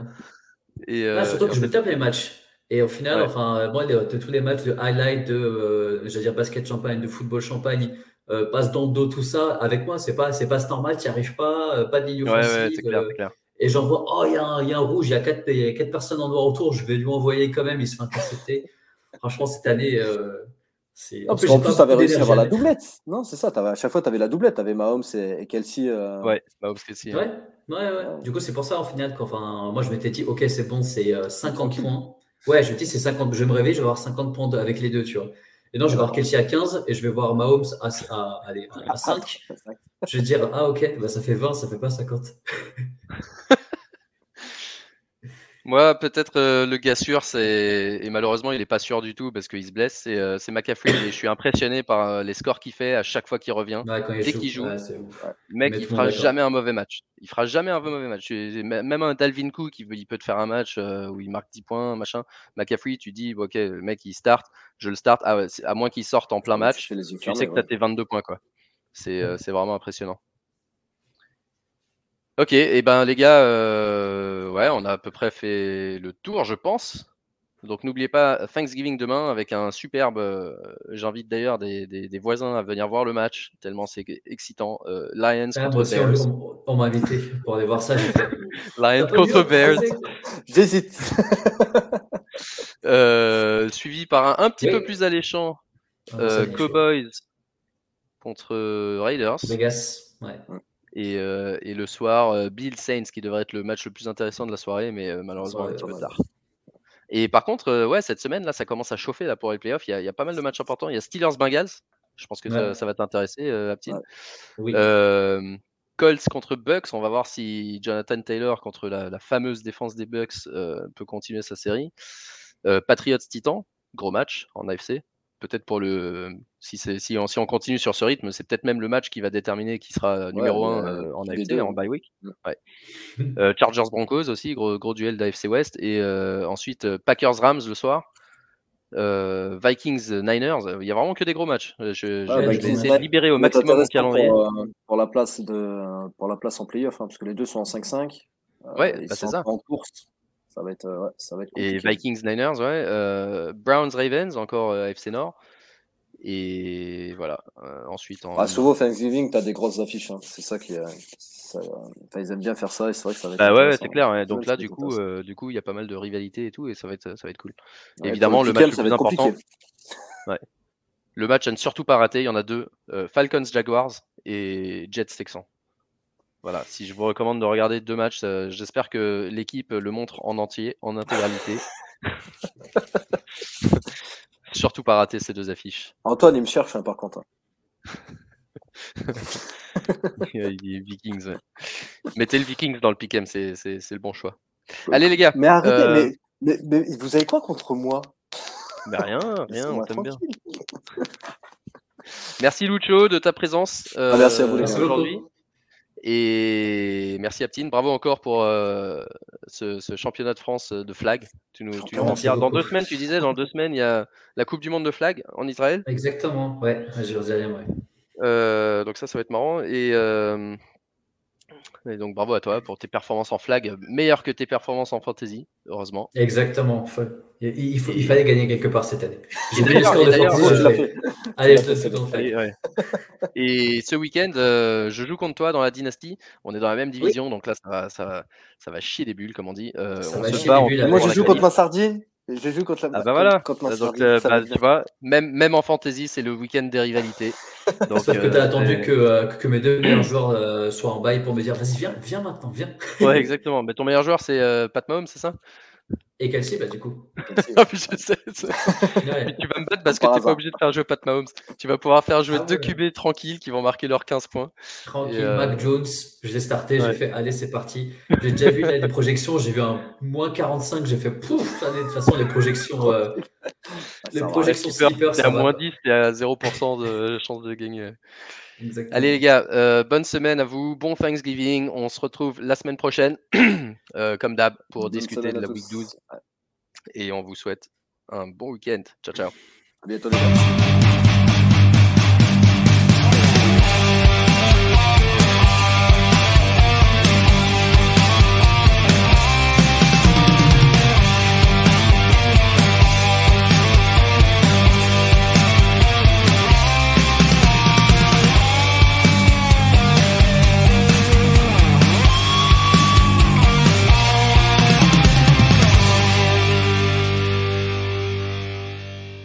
Et, euh, surtout que je me tape les matchs. Et au final, enfin, moi, de, tous les matchs de highlight de, euh, dire, basket champagne, de football champagne, euh, passe dans le dos, tout ça. Avec moi, c'est pas, c'est pas normal, tu n'y arrives pas, euh, pas de ligne offensive. Ouais, clair, clair. et j'en vois, oh, il y, a un rouge, il y a quatre, quatre personnes en noir autour, je vais lui envoyer quand même, il se fait intercepter. Franchement, cette année, euh, c'est. En plus, tu avais réussi à avoir la doublette. Non, c'est ça. à chaque fois, tu avais la doublette. Tu avais Mahomes et, Kelsey. Euh, ouais, Mahomes, Kelsey. Ouais. Ouais, ouais. Du coup, c'est pour ça, en final, enfin, moi, je m'étais dit, OK, c'est bon, c'est 50 points. Ouais, je me dis, c'est 50. Je vais me réveiller, je vais avoir 50 points avec les deux, tu vois. Et non, je vais voir Kelsey à 15 et je vais voir Mahomes à, à, allez, à 5. Je vais dire, ah ok, bah, ça fait 20, ça fait pas 50. Moi, peut-être euh, le gars sûr, c'est et malheureusement, il n'est pas sûr du tout parce qu'il se blesse. C'est euh, McCaffrey et je suis impressionné par euh, les scores qu'il fait à chaque fois qu'il revient. Dès qu'il joue, mec, il fera jamais un mauvais match. Il fera jamais un mauvais match. Même un Dalvin Cook, il peut te faire un match où il marque 10 points, machin. McCaffrey, tu dis, ok, le mec, il start, je le start, ah à moins qu'il sorte en plein match, tu sais que tu as tes 22 points. quoi. C'est vraiment impressionnant. Ok, et eh ben les gars, euh, ouais, on a à peu près fait le tour, je pense. Donc n'oubliez pas Thanksgiving demain avec un superbe. Euh, j'invite d'ailleurs des, voisins à venir voir le match tellement c'est excitant. Euh, Lions ah, contre Bears. On, m'a invité pour aller voir ça. Lions contre Bears. J'hésite. suivi par un, un petit peu plus alléchant. Ah, Cowboys contre Raiders. Vegas. Ouais. Euh, et, le soir, euh, Bill Saints qui devrait être le match le plus intéressant de la soirée, mais euh, malheureusement un petit peu tard. Et par contre, ouais, cette semaine là, ça commence à chauffer là pour les playoffs. Il y, a, pas mal de matchs importants. Il y a Steelers Bengals. Je pense que ça, va t'intéresser, Aptine. Colts contre Bucks. On va voir si Jonathan Taylor contre la, la fameuse défense des Bucks peut continuer sa série. Patriots Titan, gros match en AFC peut-être pour le si, si, on, si on continue sur ce rythme, c'est peut-être même le match qui va déterminer qui sera numéro 1 euh, en AFC en bye week. Euh, Chargers Broncos aussi, gros, gros duel d'AFC West et euh, ensuite Packers Rams le soir. Vikings Niners, il y a vraiment que des gros matchs. Je, vais essayer de libérer au maximum mon calendrier. Pour, la place de pour la place en playoff, hein, parce que les deux sont en 5-5. ouais, bah, c'est ça. En course. Ça va être, euh, ça va être Et Vikings Niners, ouais. Euh, Browns Ravens, encore euh, FC Nord. Et voilà. ensuite, en... Ah, souvent, Thanksgiving, tu as des grosses affiches. Hein. C'est ça qui ça... ils aiment bien faire ça et c'est vrai que ça va être. Bah ouais, c'est clair. Donc là, du coup, du coup, il y a pas mal de rivalité et tout, et ça va être, ça va être cool. Évidemment, le, match le plus important. Le match à ne surtout pas rater, il y en a deux Falcons Jaguars et Jets Texans. Voilà, si je vous recommande de regarder deux matchs, euh, j'espère que l'équipe le montre en entier, en intégralité. Surtout pas rater ces deux affiches. Antoine, il me cherche hein, par contre. Hein. il est Vikings. Mettez le Vikings dans le pick'em, c'est le bon choix. Allez les gars. Mais arrêtez, euh, mais, vous avez quoi contre moi? Mais Rien, rien, on t'aime bien. Merci Lucho de ta présence ah, merci à vous euh, aujourd'hui. Et merci Aptine, bravo encore pour euh, ce, championnat de France de flag. Tu nous, tu dans deux semaines, tu disais, dans deux semaines, il y a la Coupe du Monde de flag en Israël. Exactement, ouais, à Jérusalem, ouais. Euh, donc ça, ça va être marrant. Et euh, et donc bravo à toi pour tes performances en flag, meilleures que tes performances en fantasy, heureusement. Exactement. Il, fallait gagner quelque part cette année. Et ce week-end, euh, je joue contre toi dans la dynastie. On est dans la même division, donc là, ça va, ça, ça va chier des bulles, comme on dit. Euh, Moi, je joue contre ma sardine. Je joue contre la. Ah bah voilà. donc, euh, bah, tu vois, même, même en fantasy, c'est le week-end des rivalités. Donc, Sauf que tu as attendu que, que, mes deux meilleurs joueurs soient en bail pour me dire vas-y, viens, viens maintenant, viens. ouais, exactement. Mais ton meilleur joueur, c'est Pat Mahomes, c'est ça? Et Kelsey, bah du coup. Ah, je sais. tu vas me battre parce que tu n'es pas obligé de faire jouer Pat Mahomes. Tu vas pouvoir faire jouer ah deux QB tranquilles qui vont marquer leurs 15 points. Tranquille, euh, Mac Jones, je l'ai starté, j'ai fait allez, c'est parti. J'ai déjà vu les projections, j'ai vu un moins 45, j'ai fait pouf, de toute façon, les projections. Euh, les projections sleeper, c'est à moins 10, c'est à 0% de chance de gagner. Allez les gars, euh, bonne semaine à vous, bon Thanksgiving. On se retrouve la semaine prochaine, euh, comme d'hab, pour discuter de la week 12. Et on vous souhaite un bon week-end. Ciao, ciao. À bientôt les gars.